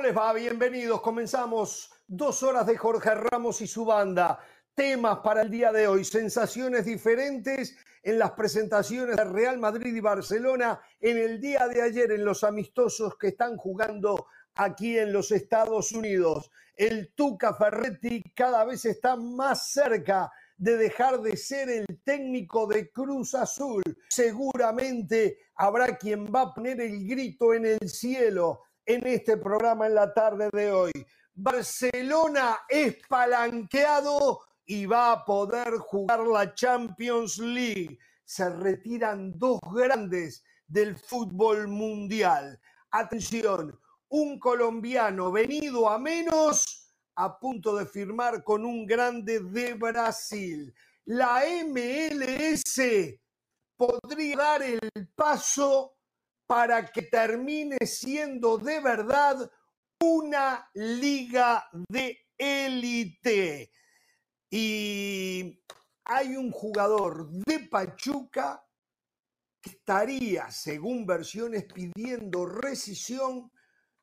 ¿Cómo les va? Bienvenidos. Comenzamos dos horas de Jorge Ramos y su banda. Temas para el día de hoy, sensaciones diferentes en las presentaciones de Real Madrid y Barcelona en el día de ayer en los amistosos que están jugando aquí en los Estados Unidos. El Tuca Ferretti cada vez está más cerca de dejar de ser el técnico de Cruz Azul. Seguramente habrá quien va a poner el grito en el cielo en este programa en la tarde de hoy. Barcelona es palanqueado y va a poder jugar la Champions League. Se retiran dos grandes del fútbol mundial. Atención, un colombiano venido a menos a punto de firmar con un grande de Brasil. La MLS podría dar el paso para que termine siendo de verdad una liga de élite. Y hay un jugador de Pachuca que estaría, según versiones, pidiendo rescisión.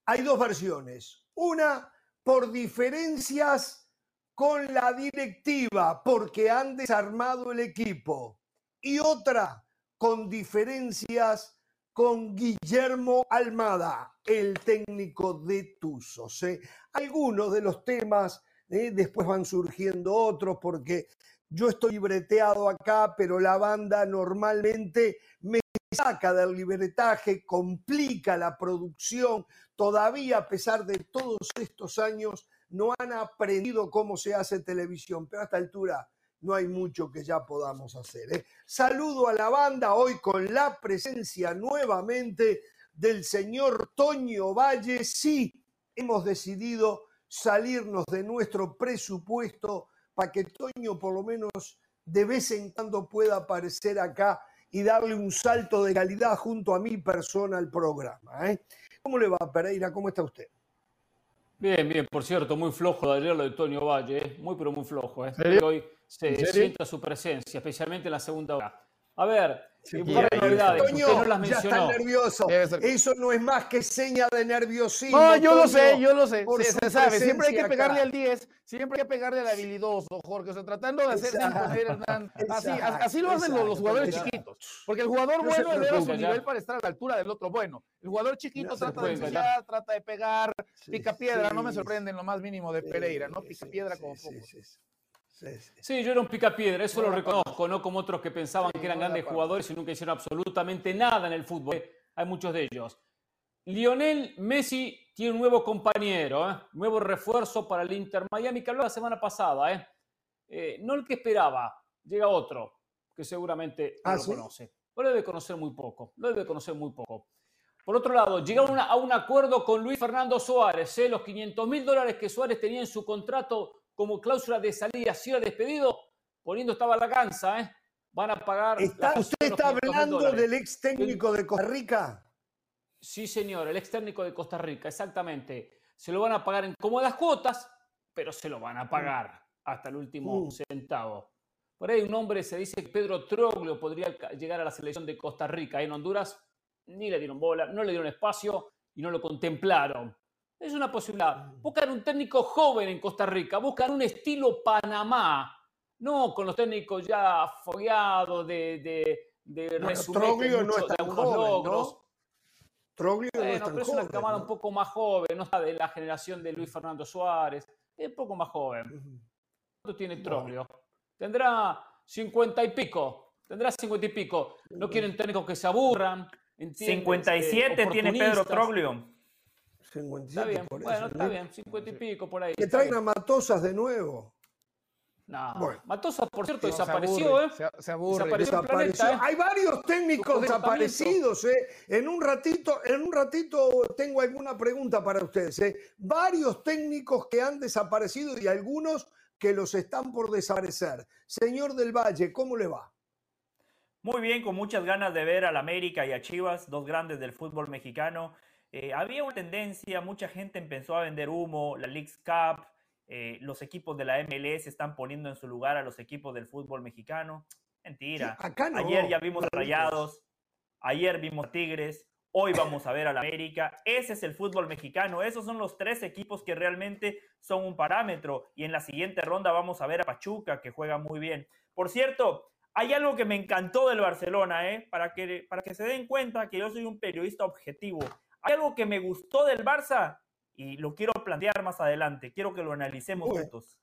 Hay dos versiones. Una por diferencias con la directiva, porque han desarmado el equipo. Y otra con diferencias con Guillermo Almada, el técnico de Tuzos. ¿eh? Algunos de los temas, ¿eh? después van surgiendo otros, porque yo estoy breteado acá, pero la banda normalmente me saca del libretaje, complica la producción. Todavía, a pesar de todos estos años, no han aprendido cómo se hace televisión, pero a esta altura no hay mucho que ya podamos hacer. ¿eh? Saludo a la banda hoy con la presencia nuevamente del señor Toño Valle. Sí, hemos decidido salirnos de nuestro presupuesto para que Toño por lo menos de vez en cuando pueda aparecer acá y darle un salto de calidad junto a mi persona al programa. ¿eh? ¿Cómo le va, Pereira? ¿Cómo está usted? Bien, bien, por cierto, muy flojo de ayer lo de Toño Valle, ¿eh? muy pero muy flojo. ¿eh? Hoy se sienta su presencia, especialmente en la segunda hora. A ver, Sí, un par de novedades. Toño, no las mencionó. Ya está nervioso. Eso no es más que seña de nerviosismo. No, yo Toño, lo sé, yo lo sé. Sí, se sabe. Siempre hay que pegarle acá. al 10, siempre hay que pegarle al habilidoso, Jorge. O sea, tratando de hacer Hernán. Así, así lo hacen los, los jugadores exacto. chiquitos. Porque el jugador no bueno eleva su nivel para estar a la altura del otro bueno. El jugador chiquito no trata de ensuciar, trata de pegar, pica piedra. No me sorprende en lo más mínimo de Pereira, ¿no? Pica piedra como poco. Sí, yo era un picapiedra, eso lo reconozco, no como otros que pensaban que eran grandes jugadores y nunca hicieron absolutamente nada en el fútbol. Hay muchos de ellos. Lionel Messi tiene un nuevo compañero, ¿eh? nuevo refuerzo para el Inter Miami, que habló la semana pasada. ¿eh? Eh, no el que esperaba, llega otro, que seguramente no ¿Ah, lo conoce. Lo debe conocer muy poco, lo debe conocer muy poco. Por otro lado, llegaron a un acuerdo con Luis Fernando Suárez. Los 500 mil dólares que Suárez tenía en su contrato como cláusula de salida si era despedido, poniendo estaba la cansa, ¿eh? Van a pagar. ¿Está, ¿Usted está hablando del ex técnico de Costa Rica? Sí, señor, el ex técnico de Costa Rica, exactamente. Se lo van a pagar en cómodas cuotas, pero se lo van a pagar hasta el último uh. centavo. Por ahí un hombre se dice que Pedro Troglio podría llegar a la selección de Costa Rica. En Honduras ni le dieron bola, no le dieron espacio y no lo contemplaron. Es una posibilidad. Buscan un técnico joven en Costa Rica, buscan un estilo Panamá, no con los técnicos ya fogueados de, de, de bueno, Troglio no es tan joven, logros. ¿no? Troglio bueno, no es tan pero es una camada ¿no? un poco más joven, no está de la generación de Luis Fernando Suárez, es un poco más joven. ¿Cuánto tiene Troglio? Tendrá cincuenta y pico, tendrá cincuenta y pico. No quieren técnicos que se aburran. 57 eh, tiene Pedro Troglio. 57 está bien, por bueno, eso, está ¿no? bien, 50 y pico por ahí. Que traigan a Matosas de nuevo. No, bueno. Matosas, por cierto, sí, desapareció, ¿eh? Se, se aburre. Desapareció desapareció. Planeta, ¿eh? Hay varios técnicos desaparecidos, ¿eh? En un ratito, en un ratito tengo alguna pregunta para ustedes, ¿eh? Varios técnicos que han desaparecido y algunos que los están por desaparecer. Señor del Valle, ¿cómo le va? Muy bien, con muchas ganas de ver al América y a Chivas, dos grandes del fútbol mexicano. Eh, había una tendencia, mucha gente empezó a vender humo, la Leagues Cup, eh, los equipos de la MLS están poniendo en su lugar a los equipos del fútbol mexicano. Mentira. Sí, acá no, ayer ya vimos no, Rayados, ayer vimos Tigres, Hoy vamos a ver al América. Ese es el fútbol mexicano. Esos son los tres equipos que realmente son un parámetro. Y en la siguiente ronda vamos a ver a Pachuca, que juega muy bien. Por cierto, hay algo que me encantó del Barcelona, ¿eh? para, que, para que se den cuenta que yo soy un periodista objetivo. Hay algo que me gustó del Barça y lo quiero plantear más adelante. Quiero que lo analicemos juntos.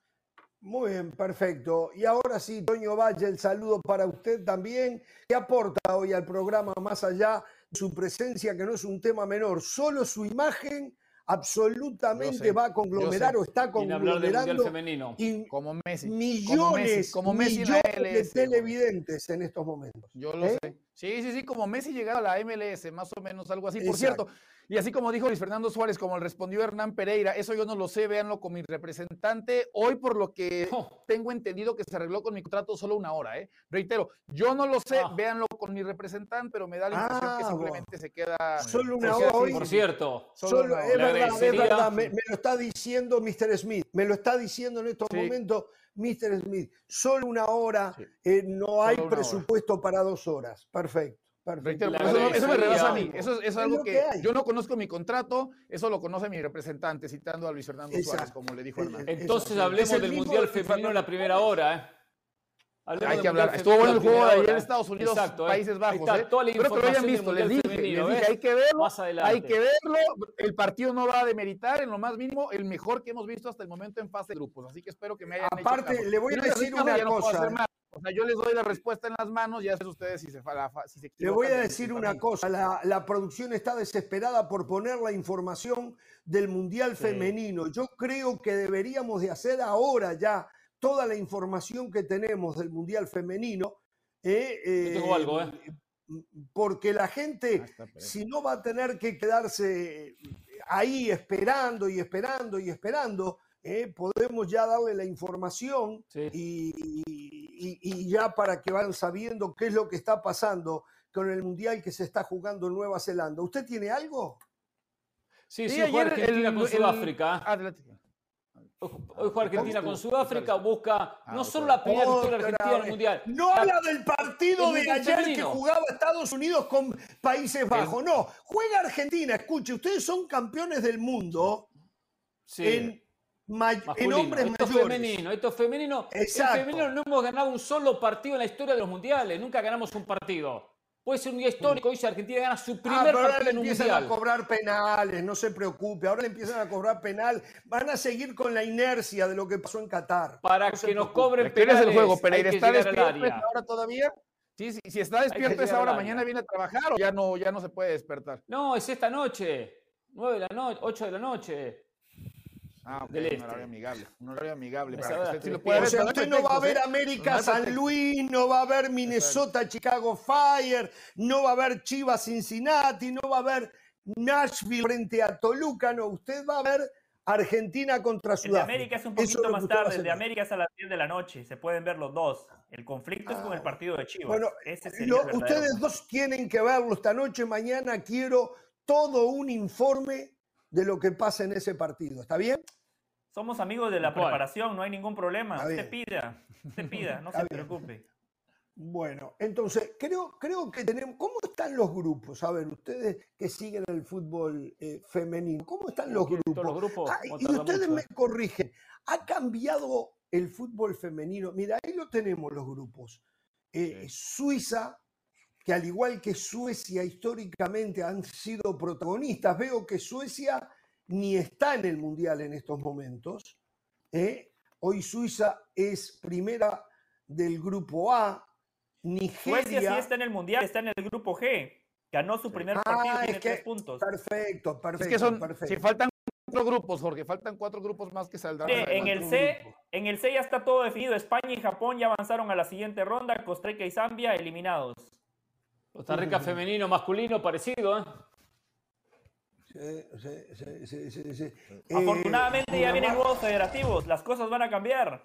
Muy bien, perfecto. Y ahora sí, Toño Valle, el saludo para usted también. ¿Qué aporta hoy al programa más allá de su presencia, que no es un tema menor? Solo su imagen absolutamente va a conglomerar o está conglomerando femenino. como Messi, millones, como Messi, de televidentes en estos momentos. Yo lo ¿Eh? sé. Sí, sí, sí, como Messi llegado a la MLS, más o menos algo así. Por cierto, y así como dijo Luis Fernando Suárez, como le respondió Hernán Pereira, eso yo no lo sé, véanlo con mi representante. Hoy, por lo que oh. tengo entendido que se arregló con mi contrato solo una hora, ¿eh? Reitero, yo no lo sé, ah. véanlo con mi representante, pero me da la impresión que ah, simplemente se queda. Solo una hora hoy. Por cierto, solo, es verdad, es verdad, me, lo está diciendo Mr. Smith, me lo está diciendo en estos momentos Mr. Smith. Solo una hora, eh, no hay presupuesto para dos horas. Perfecto eso, me rebasa a mí. Eso es, algo que, yo no conozco mi contrato, eso lo conoce mi representante, citando a Luis Fernando Suárez, como le dijo Hernán. Entonces hablemos del Mundial Femenino en la primera hora. ¿eh? Hay que hablar. Estuvo bueno el juego de ayer en Estados Unidos, ¿eh? Países Bajos. ¿eh? Espero que lo hayan visto. Les dije, les dije hay que verlo. Hay que verlo. El partido no va a demeritar en lo más mínimo el mejor que hemos visto hasta el momento en fase de grupos. Así que espero que me hayan Aparte, le voy a decir una cosa. O sea, yo les doy la respuesta en las manos, ya sé ustedes si se, si se Le voy a decir una cosa, la, la, producción está desesperada por poner la información del Mundial Femenino. Yo creo que deberíamos de hacer ahora ya toda la información que tenemos del Mundial Femenino. Eh, tengo algo, ¿eh? Porque la gente, ah, si no va a tener que quedarse ahí esperando y esperando y esperando, eh, podemos ya darle la información y, ya para que vayan sabiendo qué es lo que está pasando con el Mundial que se está jugando en Nueva Zelanda. ¿Usted tiene algo? Sí, sí, juega Argentina con Sudáfrica. Hoy juega Argentina con Sudáfrica, busca ah, no solo la primera victoria argentina en el Mundial. No habla del partido de ayer que jugaba Estados Unidos con Países Bajos. No, juega Argentina. Escuche, ustedes son campeones del mundo en en hombres esto mayores. femenino, esto es femenino. Exacto. En femenino no hemos ganado un solo partido en la historia de los mundiales, nunca ganamos un partido. Puede ser un día histórico, hoy si Argentina gana su ah, primer ah, partido en un empiezan a cobrar penales, no se preocupe, ahora le empiezan a cobrar penal, van a seguir con la inercia de lo que pasó en Qatar. Para que nos cobren penales. el juego, Pereira? ¿Está despierto ahora todavía? Sí, sí, si está despierto esa hora, mañana viene a trabajar o ya no, ya no se puede despertar. No, es esta noche, 9 de la noche, 8 de la noche. Ah, un horario este. amigable. Un horario amigable. usted, no va a ver América San Luis, no va a ver Minnesota Chicago Fire, no va a ver Chivas Cincinnati, no va a ver Nashville frente a Toluca, no. Usted va a ver Argentina contra Sudáfrica. El de América es un poquito más tarde, el de América es a las 10 de la noche, se pueden ver los dos. El conflicto es con el ah. partido de Chivas. Bueno, ustedes dos tienen que verlo esta noche, mañana quiero todo un informe de lo que pasa en ese partido. ¿Está bien? Somos amigos de la preparación, no hay ningún problema. Usted pida, usted pida, no se preocupe. Bueno, entonces creo, creo que tenemos. ¿Cómo están los grupos? A ver, ustedes que siguen el fútbol eh, femenino, ¿cómo están los grupos? Los grupos ah, y ustedes me corrigen. ¿Ha cambiado el fútbol femenino? Mira, ahí lo tenemos los grupos. Eh, Suiza, que al igual que Suecia históricamente han sido protagonistas, veo que Suecia ni está en el Mundial en estos momentos. ¿eh? Hoy Suiza es primera del grupo A. Nigeria. Suecia sí está en el Mundial, está en el grupo G. Ganó su primer partido, ah, tiene tres puntos. Perfecto, perfecto. Es que son, si faltan cuatro grupos, Jorge, faltan cuatro grupos más que saldrán. en, el C, en el C ya está todo definido. España y Japón ya avanzaron a la siguiente ronda. Costa Rica y Zambia eliminados. Costa Rica femenino, masculino, parecido, ¿eh? Sí, sí, sí, sí, Afortunadamente ya vienen nuevos federativos, las cosas van a cambiar.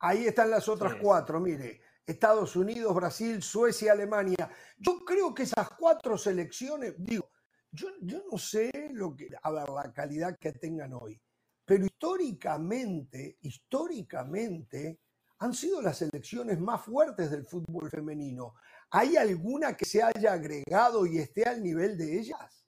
Ahí están las otras cuatro, mire. Estados Unidos, Brasil, Suecia, Alemania. Yo creo que esas cuatro selecciones, digo, yo, yo no sé lo que, a ver, la calidad que tengan hoy, pero históricamente, históricamente, han sido las selecciones más fuertes del fútbol femenino ¿Hay alguna que se haya agregado y esté al nivel de ellas?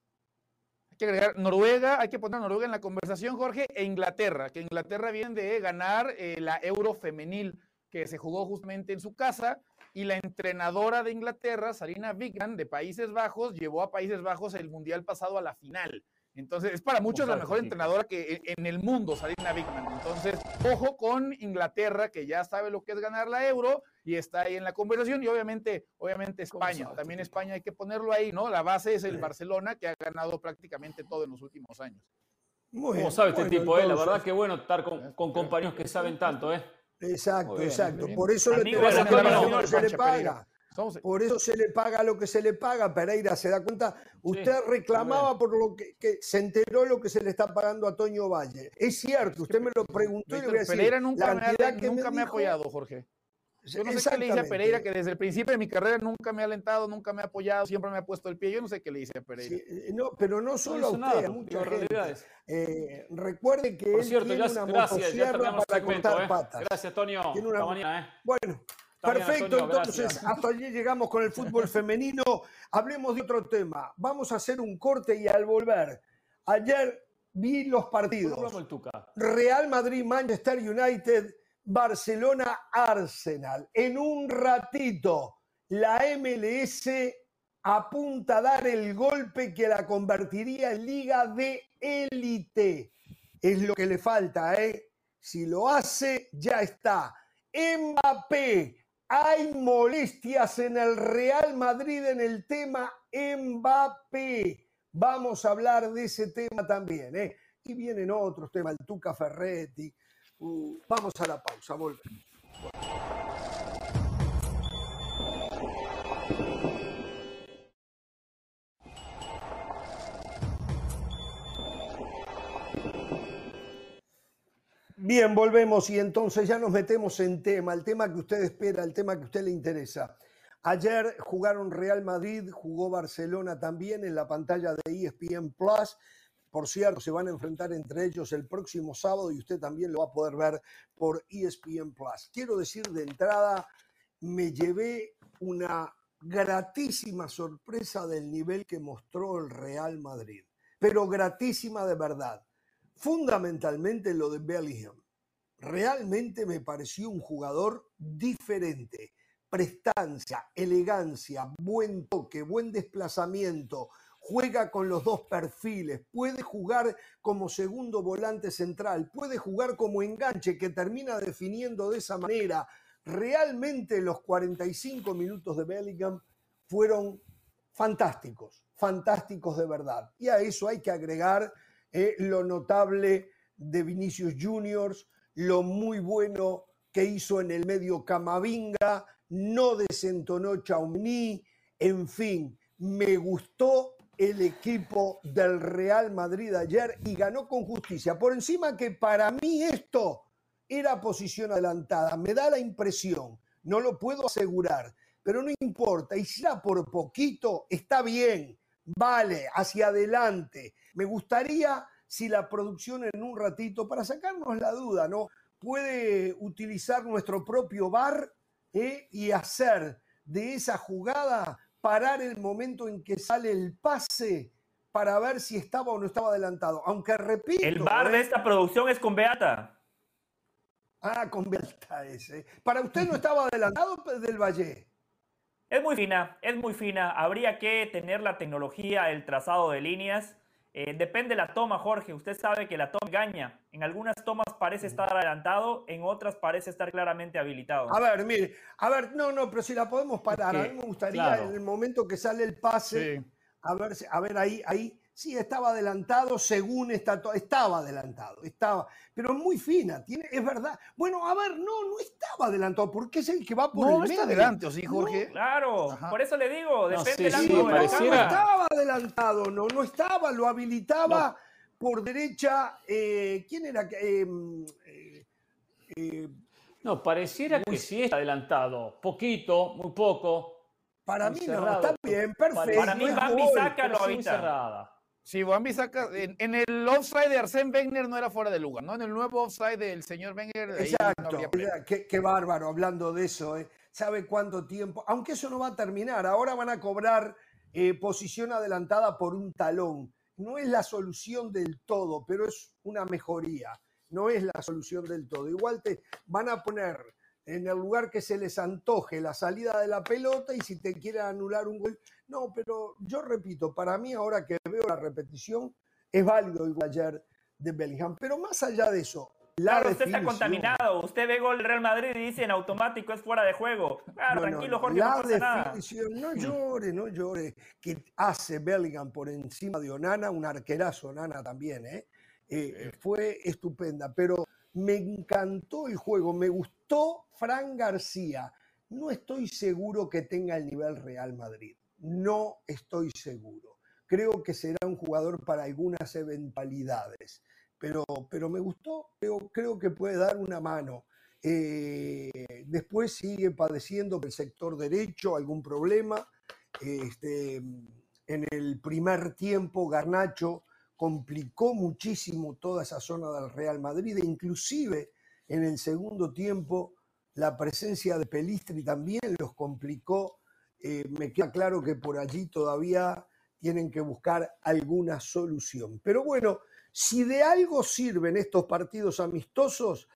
Hay que agregar Noruega, hay que poner a Noruega en la conversación, Jorge, e Inglaterra, que Inglaterra viene de ganar eh, la Euro femenil, que se jugó justamente en su casa, y la entrenadora de Inglaterra, Sarina Wigman, de Países Bajos, llevó a Países Bajos el Mundial pasado a la final. Entonces, es para muchos la mejor entrenadora que en el mundo, Sarina Wigman. Entonces, ojo con Inglaterra, que ya sabe lo que es ganar la Euro y está ahí en la conversación. Y obviamente, obviamente España. También España hay que ponerlo ahí, ¿no? La base es el Barcelona, que ha ganado prácticamente todo en los últimos años. Muy ¿Cómo sabe este tipo, eh? La verdad que bueno estar con, con compañeros que saben tanto, ¿eh? Exacto, exacto. Por eso le, se le paga. Por eso se le paga lo que se le paga. Pereira se da cuenta. Usted reclamaba por lo que, se enteró lo que se le está pagando a Toño Valle. Es cierto, usted me lo preguntó y le voy a decir. Pereira nunca, me ha, nunca me, ha apoyado, Jorge. Yo no sé qué le dice a Pereira, que desde el principio de mi carrera nunca me ha alentado, nunca me ha apoyado, siempre me ha puesto el pie. Yo no sé qué le dice a Pereira. Eh, no, pero no solo a usted, a mucha gente. Eh, recuerde que él cierto, tiene una motosierra para cortar ¿eh? patas. Gracias. Mañana, ¿eh? Bueno, Perfecto, entonces hasta allí llegamos con el fútbol femenino. Hablemos de otro tema. Vamos a hacer un corte y al volver. Ayer vi los partidos. Real Madrid, Manchester United, Barcelona, Arsenal. En un ratito, la MLS apunta a dar el golpe que la convertiría en liga de élite. Es lo que le falta, ¿eh? Si lo hace, ya está. Mbappé hay molestias en el Real Madrid en el tema Mbappé. Vamos a hablar de ese tema también. ¿eh? Y vienen otros temas, el Tuca Ferretti. Uh, vamos a la pausa, volvemos. Bien, volvemos y entonces ya nos metemos en tema, el tema que usted espera, el tema que usted le interesa. Ayer jugaron Real Madrid, jugó Barcelona también en la pantalla de ESPN Plus. Por cierto, se van a enfrentar entre ellos el próximo sábado y usted también lo va a poder ver por ESPN Plus. Quiero decir de entrada, me llevé una gratísima sorpresa del nivel que mostró el Real Madrid, pero gratísima de verdad fundamentalmente lo de Bellingham. Realmente me pareció un jugador diferente. Prestancia, elegancia, buen toque, buen desplazamiento, juega con los dos perfiles, puede jugar como segundo volante central, puede jugar como enganche que termina definiendo de esa manera. Realmente los 45 minutos de Bellingham fueron fantásticos, fantásticos de verdad. Y a eso hay que agregar eh, lo notable de Vinicius Juniors, lo muy bueno que hizo en el medio Camavinga, no desentonó Chaumni, en fin, me gustó el equipo del Real Madrid ayer y ganó con justicia. Por encima que para mí esto era posición adelantada, me da la impresión, no lo puedo asegurar, pero no importa, y ya por poquito está bien, vale, hacia adelante. Me gustaría si la producción en un ratito, para sacarnos la duda, ¿no? Puede utilizar nuestro propio bar ¿eh? y hacer de esa jugada, parar el momento en que sale el pase para ver si estaba o no estaba adelantado. Aunque repito. El bar de ¿eh? esta producción es con Beata. Ah, con Beata ese. ¿Para usted no estaba adelantado del Valle? Es muy fina, es muy fina. Habría que tener la tecnología, el trazado de líneas. Eh, depende de la toma, Jorge. Usted sabe que la toma engaña. En algunas tomas parece estar adelantado, en otras parece estar claramente habilitado. A ver, mire, a ver, no, no, pero si la podemos parar. a mí me gustaría en el momento que sale el pase, a ver, a ver ahí, ahí, Sí, estaba adelantado según está estaba adelantado, estaba, pero muy fina, tiene, es verdad. Bueno, a ver, no, no estaba adelantado, porque es el que va por no, el no está adelante, ¿o sí, Jorge? claro, por eso le digo, depende no, del no, no, estaba adelantado, no, no estaba, lo habilitaba por derecha, eh, ¿quién era? Em, eh, eh, no, pareciera que sí está adelantado, poquito, muy poco. Para mí no, está bien, perfecto. Para mí Bambi saca lo habita. Sí, Bambi saca. En, el offside de Arsène Wenger no era fuera de lugar, ¿no? En el nuevo offside del señor Wenger. Exacto. qué, bárbaro, hablando de eso. ¿eh? sabe cuánto tiempo, aunque eso no va a terminar, ahora van a cobrar eh, posición adelantada por un talón. No es la solución del todo, pero es una mejoría, no es la solución del todo. Igual te van a poner en el lugar que se les antoje la salida de la pelota y si te quieren anular un gol. No, pero yo repito, para mí ahora que veo la repetición, es válido igual ayer de Bellingham. Pero más allá de eso, claro, usted está contaminado. Usted ve gol del Real Madrid y dice en automático es fuera de juego. Claro, tranquilo, Jorge, la no definición, No llore, no llore. Que hace Bellingham por encima de Onana, un arquerazo Onana también, ¿eh? Eh, fue estupenda. Pero me encantó el juego, me gustó Fran García. No estoy seguro que tenga el nivel Real Madrid. No estoy seguro. Creo que será un jugador para algunas eventualidades pero, pero me gustó, creo, creo que puede dar una mano. Eh, después sigue padeciendo el sector derecho algún problema. Este, en el primer tiempo, Garnacho complicó muchísimo toda esa zona del Real Madrid e inclusive en el segundo tiempo la presencia de Pelistri también los complicó. Eh, me queda claro que por allí todavía tienen que buscar alguna solución. Pero bueno, si de algo sirven estos partidos amistosos,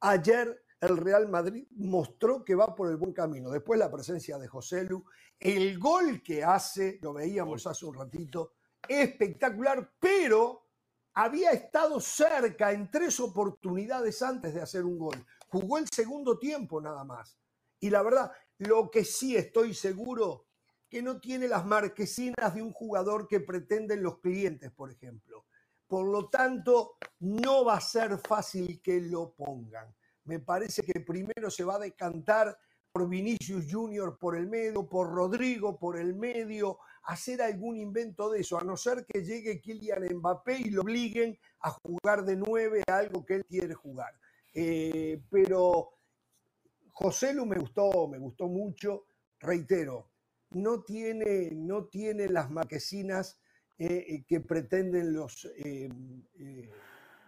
ayer el Real Madrid mostró que va por el buen camino. Después la presencia de José Lu, el gol que hace, lo veíamos hace un ratito, espectacular, pero había estado cerca en tres oportunidades antes de hacer un gol. Jugó el segundo tiempo nada más. Y la verdad, lo que sí estoy seguro, que no tiene las marquesinas de un jugador que pretenden los clientes, por ejemplo. Por lo tanto, no va a ser fácil que lo pongan. Me parece que primero se va a decantar por Vinicius Junior por el medio, por Rodrigo por el medio, hacer algún invento de eso, a no ser que llegue Kylian Mbappé y lo obliguen a jugar de nueve a algo que él quiere jugar. Eh, pero José Lu me gustó, me gustó mucho, reitero, no tiene, no tiene las marquesinas eh, eh, que pretenden los... Eh,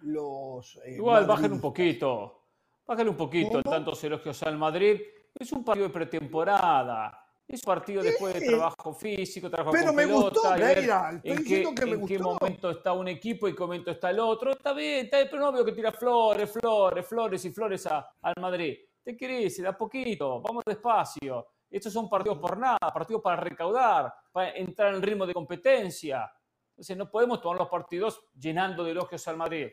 los Igual, bajen un poquito, bajen un poquito tantos elogios al Madrid. Es un partido de pretemporada. Es un partido después de trabajo físico, trabajo pero con me pelota, gustó, en, qué, en qué, momento está un equipo y qué momento está el otro. Está bien, está bien, pero no veo que tira flores, flores, flores y flores al Madrid. Te querés, da poquito, vamos despacio. Estos son partidos por nada, partidos para recaudar, para entrar en ritmo de competencia. Entonces no podemos tomar los partidos llenando de elogios al Madrid.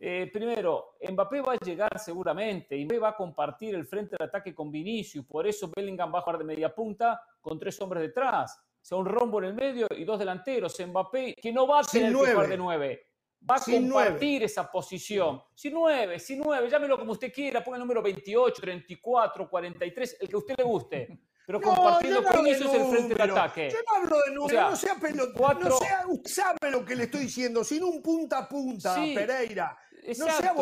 Eh, primero, Mbappé va a llegar seguramente y Mbappé va a compartir el frente de ataque con Vinicius. Por eso Bellingham va a jugar de media punta con tres hombres detrás. O sea, un rombo en el medio y dos delanteros. Mbappé, que no va a tener que jugar de nueve. Va a compartir esa posición. Si nueve, si nueve, llámelo como usted quiera. Ponga el número 28, 34, 43, el que a usted le guste pero compartiendo con ellos el frente de ataque. Yo no hablo de número, no sea pelota, no sea, usted sabe lo que le estoy diciendo, sin un punta a punta, Pereira. No sea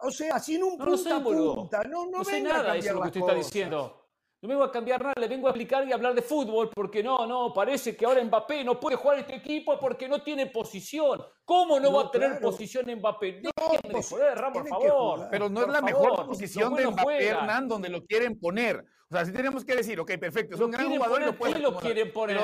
o sea, sin un punta a punta, no, no, no sé nada de eso lo que usted está diciendo. No me voy a cambiar nada, le vengo a explicar y hablar de fútbol porque no, no, parece que ahora Mbappé no puede jugar este equipo porque no tiene posición. ¿Cómo no, va a tener posición Mbappé? No, pues, Ramos, por favor. Pero no es la mejor posición de Mbappé, Hernán, donde lo quieren poner. O sea, si tenemos que decir, ok, perfecto, es un gran jugador lo ¿Quién lo quieren poner?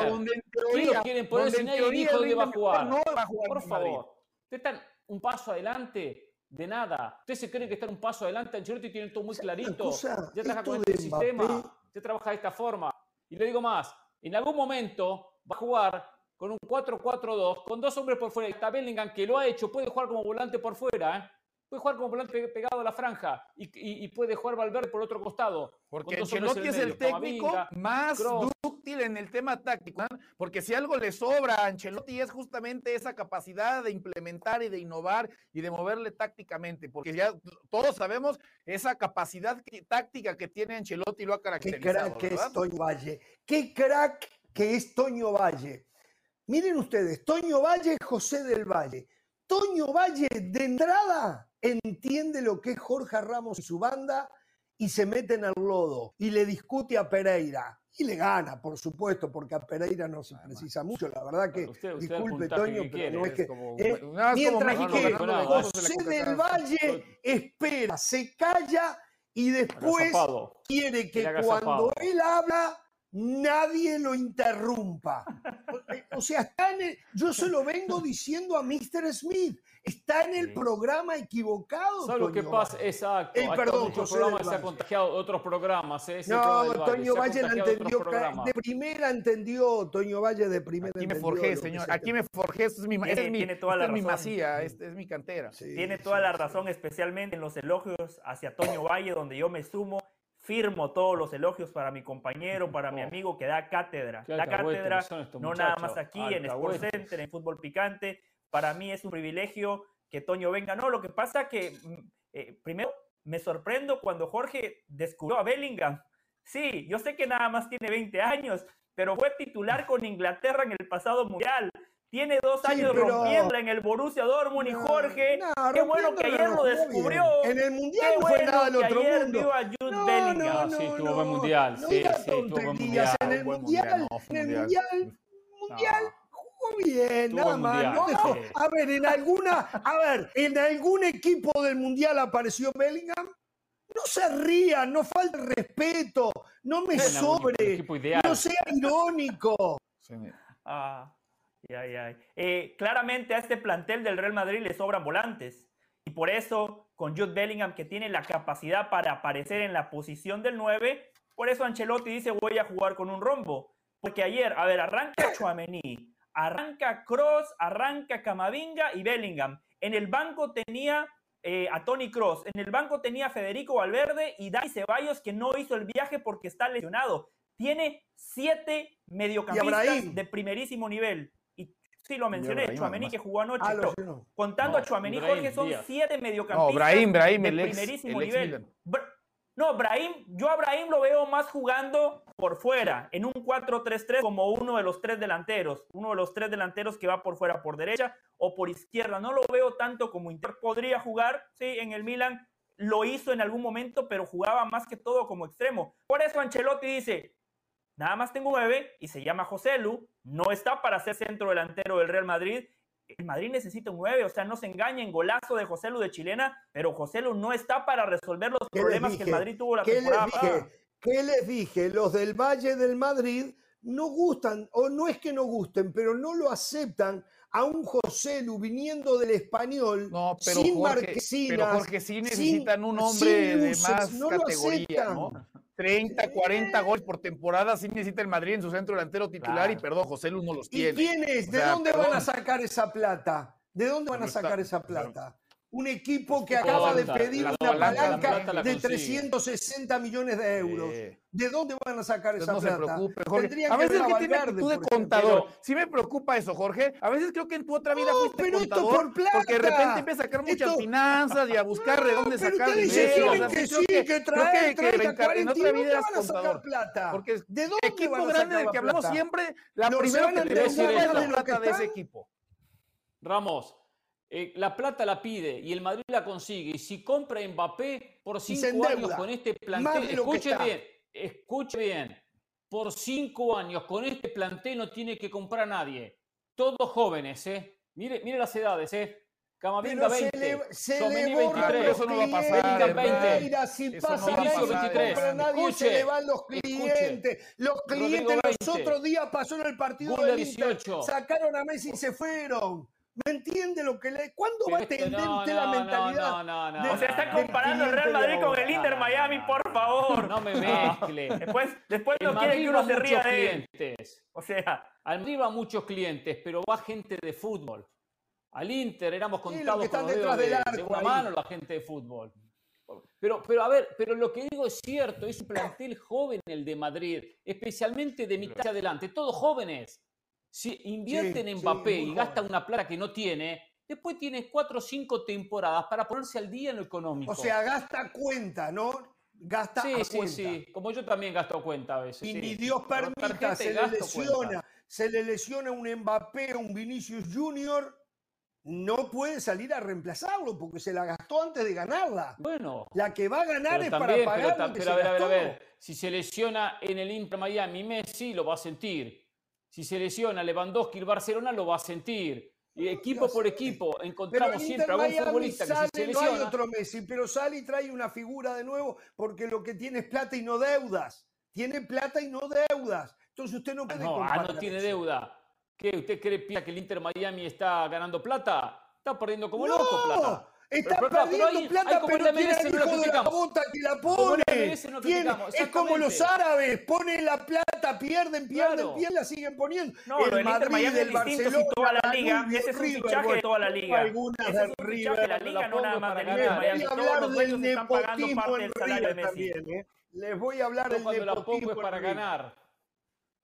¿Quién lo quieren poner si nadie dijo dónde va a jugar? No va a jugar Por favor. Están un paso adelante de nada. ¿Ustedes se creen que están un paso adelante? Ancelotti tiene todo muy clarito. ya trabaja con este sistema. Ya trabaja de esta forma. Y le digo más, en algún momento va a jugar con un 4-4-2, con dos hombres por fuera. Está Bellingham, que lo ha hecho, puede jugar como volante por fuera, ¿eh? Puede jugar como volante pegado a la franja y, puede jugar Valverde por otro costado. Porque Ancelotti es el técnico más dúctil en el tema táctico, ¿eh? porque si algo le sobra a Ancelotti es justamente esa capacidad de implementar y de innovar y de moverle tácticamente, porque ya todos sabemos esa capacidad táctica que tiene Ancelotti lo ha caracterizado. Qué crack que es Toño Valle, qué crack que es Toño Valle. Miren ustedes, Toño Valle, José del Valle. Toño Valle de entrada entiende lo que es Jorge Ramos y su banda y se mete en el lodo y le discute a Pereira. Y le gana, por supuesto, porque a Pereira no se precisa mucho. La verdad que, disculpe, Toño, pero no es que. Eh, mientras que José del Valle espera, se calla y después quiere que cuando él habla nadie lo interrumpa. O sea, está en yo se lo vengo diciendo a Mr. Smith. Está en el programa equivocado. ¿Sabes lo que pasa? Exacto. Eh, perdón, muchos programas se ha contagiado otros programas. ¿eh? No, Toño Valle la entendió. De primera entendió, Toño Valle de primera Aquí me forjé, señor. Aquí me forjé. Esto es mi, tiene, es mi, tiene toda la es masía, es, mi cantera. tiene toda la razón, especialmente en los elogios hacia Toño Valle, donde yo me sumo firmo todos los elogios para mi compañero, para mi amigo que da cátedra. Da cátedra, no nada más aquí, en Sport Center, en Fútbol Picante. Para mí es un privilegio que Toño venga. No, lo que pasa que mm, eh, primero me sorprendo cuando Jorge descubrió a Bellingham. Sí, yo sé que nada más tiene 20 años, pero fue titular con Inglaterra en el pasado mundial. Tiene dos años rompiéndola en el Borussia Dortmund y Jorge, qué bueno que ayer lo descubrió. En el Mundial no fue nada del otro ayer mundo. Vio a Jude no, Bellingham. sí, tuvo buen Mundial. sí, sí, tuvo buen Mundial. En el Mundial, en el Mundial, Mundial jugó bien, nada más. A ver, en alguna, a ver, en algún equipo del Mundial apareció Bellingham. No se rían, no falte respeto, no me sobre, no sea irónico. Ah. Eh, claramente a este plantel del Real Madrid le sobran volantes. Y por eso, con Jude Bellingham, que tiene la capacidad para aparecer en la posición del 9, por eso Ancelotti dice voy a jugar con un rombo. Porque ayer, a ver, arranca Chouameni, arranca Cross, arranca Camavinga y Bellingham. En el banco tenía eh, a Tony Cross, en el banco tenía a Federico Valverde y Dani Ceballos que no hizo el viaje porque está lesionado. Tiene siete mediocampistas de primerísimo nivel. Sí, lo mencioné, Chuamení que jugó anoche. Ah, contando a Chuamení, Jorge, son siete mediocampistas no, Brahim, Brahim, de primerísimo nivel. no, Brahim, yo a Brahim lo veo más jugando por fuera, en un 4-3-3 como uno de los tres delanteros, uno de los tres delanteros que va por fuera, por derecha o por izquierda. No lo veo tanto como Inter. Podría jugar, sí, en el Milan lo hizo en algún momento, pero jugaba más que todo como extremo. Por eso Ancelotti dice, Nada más tengo nueve y se llama José Lu. No está para ser centro delantero del Real Madrid. El Madrid necesita un nueve, o sea, no se engañen, golazo de José Lu de chilena, pero José Lu no está para resolver los problemas que el Madrid tuvo la ¿Qué temporada. Dije? ¿Qué les dije? Los del Valle del Madrid no gustan, o no es que no gusten, pero no lo aceptan a un José Lu viniendo del español no, pero sin Jorge, Pero Jorge sí necesitan un hombre de más categoría, ¿no? 30, 40 goles por temporada, sí necesita el Madrid en su centro delantero titular y perdón, José Lu no los tiene. ¿Y quién es? ¿De dónde van a sacar esa plata? ¿De dónde van a sacar esa plata? Un equipo que acaba de pedir una palanca de 360 millones de euros. ¿De dónde van a sacar esa plata? No se preocupe, Jorge. A veces que tiene actitud de contador. Sí me preocupa eso, Jorge. A veces creo que en tu otra vida fuiste pero contador. Esto por plata. Porque de repente empieza a sacar muchas finanzas y a buscar de dónde sacar dinero. O sea, que sí, que, que trae, que, que, que en otra vida eras contador. Plata? Porque ¿De dónde equipo grande del que hablamos siempre, la primera que te es la plata de ese equipo. Ramos, eh, la plata la pide y el Madrid la consigue. Y si compra Mbappé por cinco años con este plantel, escuche bien, escuche bien, por cinco años con este plantel no tiene que comprar a nadie. Todos jóvenes, ¿eh? Mire, mire las edades, ¿eh? Camavinga 20, se le, 23, eso no va a pasar. 20, si pasa eso 23. No nadie, escuche, se le van los clientes. Los clientes los otros días pasó en el partido del Inter, sacaron a Messi y se fueron. ¿Me entiende lo que le.? ¿Cuándo va a entender usted la mentalidad? No, no, no. o sea, está comparando el Real Madrid con el Inter Miami, por favor. No me mezcle. después después no quiere que uno se ría de él. Clientes. O sea. Al Madrid va muchos clientes, pero va gente de fútbol. Al Inter éramos contados con los dedos de, de, una mano la gente de fútbol. Pero, pero a ver, pero lo que digo es cierto, es un plantel joven el de Madrid, especialmente de mitad adelante, todos jóvenes. Si invierten en Mbappé y gastan una plata que no tiene, después tiene cuatro o cinco temporadas para ponerse al día en lo económico. O sea, gasta cuenta, ¿no? Gasta sí, a sí, cuenta. sí, como yo también gasto cuenta a veces. Y ni Dios permita, se le lesiona, se le lesiona un Mbappé, un Vinicius Junior, no puede salir a reemplazarlo porque se la gastó antes de ganarla. Bueno. La que va a ganar es para pagar pero, pero, a ver, a ver, a ver. Si se lesiona en el Inter Miami, Messi lo va a sentir. Si se lesiona Lewandowski, el Barcelona lo va a sentir. Y equipo por equipo encontramos siempre a un futbolista que se No hay otro Messi, pero sale y trae una figura de nuevo porque lo que tiene es plata y no deudas. Tiene plata y no deudas. Entonces usted no puede no, ah, no tiene deuda. ¿Qué? ¿Usted cree que el Inter Miami está ganando plata? Está perdiendo como loco plata. Está perdiendo plata, pero, tiene el hijo de la bota que la pone. es como los árabes, ponen la plata, pierden, pierden, pierden, la siguen poniendo. No, el, el Madrid, el Barcelona, toda la liga, ese es un fichaje de toda la liga. Algunas de River, de la liga, no nada más Inter Miami. Todos los pagando parte del salario de Messi. ¿eh? Les voy a hablar del nepotismo es para ganar.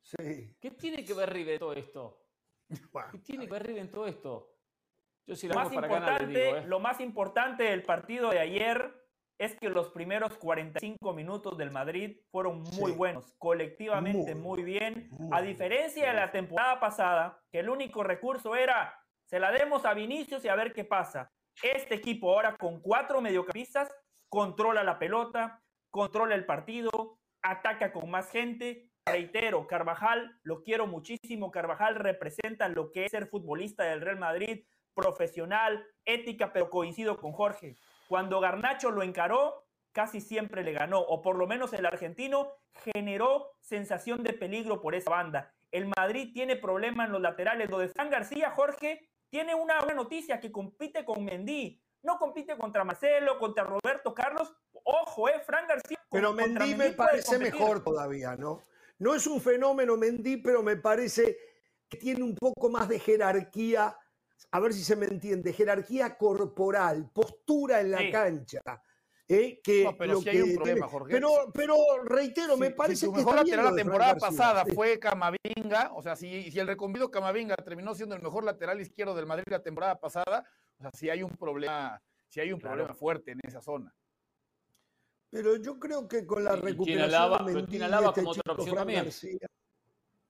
Sí. ¿Qué tiene que ver River en todo esto? ¿Qué tiene que ver River en todo esto? Lo, más importante, ¿eh? lo más importante del partido de ayer es que los primeros 45 minutos del Madrid fueron muy buenos, colectivamente muy, bien, a diferencia de la temporada pasada, que el único recurso era, se la demos a Vinicius y a ver qué pasa. Este equipo ahora con cuatro mediocampistas controla la pelota, controla el partido, ataca con más gente. Reitero, Carvajal, lo quiero muchísimo. Carvajal representa lo que es ser futbolista del Real Madrid profesional, ética, pero coincido con Jorge. Cuando Garnacho lo encaró, casi siempre le ganó, o por lo menos el argentino generó sensación de peligro por esa banda. El Madrid tiene problemas en los laterales. Lo de Fran García, Jorge, tiene una buena noticia que compite con Mendy. No compite contra Marcelo, contra Roberto Carlos. Ojo, eh, Fran García. Pero Mendy, me parece mejor todavía, ¿no? No es un fenómeno Mendy, pero me parece que tiene un poco más de jerarquía a ver si se me entiende, jerarquía corporal, postura en la cancha. ¿eh? Que pero hay un problema, Jorge. Pero, pero reitero, me parece que. mejor lateral la temporada pasada fue Camavinga, o sea, si, si el reconvido Camavinga terminó siendo el mejor lateral izquierdo del Madrid la temporada pasada, o sea, si hay un problema, si hay un problema fuerte en esa zona. Pero yo creo que con la recuperación. Tiene tiene Alaba este como otra opción también.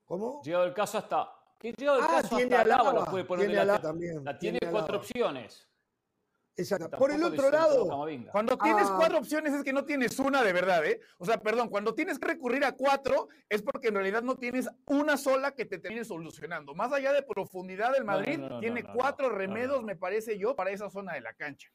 ¿Cómo? Llegado el caso hasta que llegado el ah, caso tiene hasta Alaba, lo puede poner tiene la, también. La tiene, cuatro opciones. Exacto. Por el otro lado, cuando tienes ah. cuatro opciones es que no tienes una de verdad, ¿eh? O sea, perdón, cuando tienes que recurrir a cuatro es porque en realidad no tienes una sola que te termine solucionando. Más allá de profundidad del Madrid, tiene cuatro remedios, me parece yo, para esa zona de la cancha.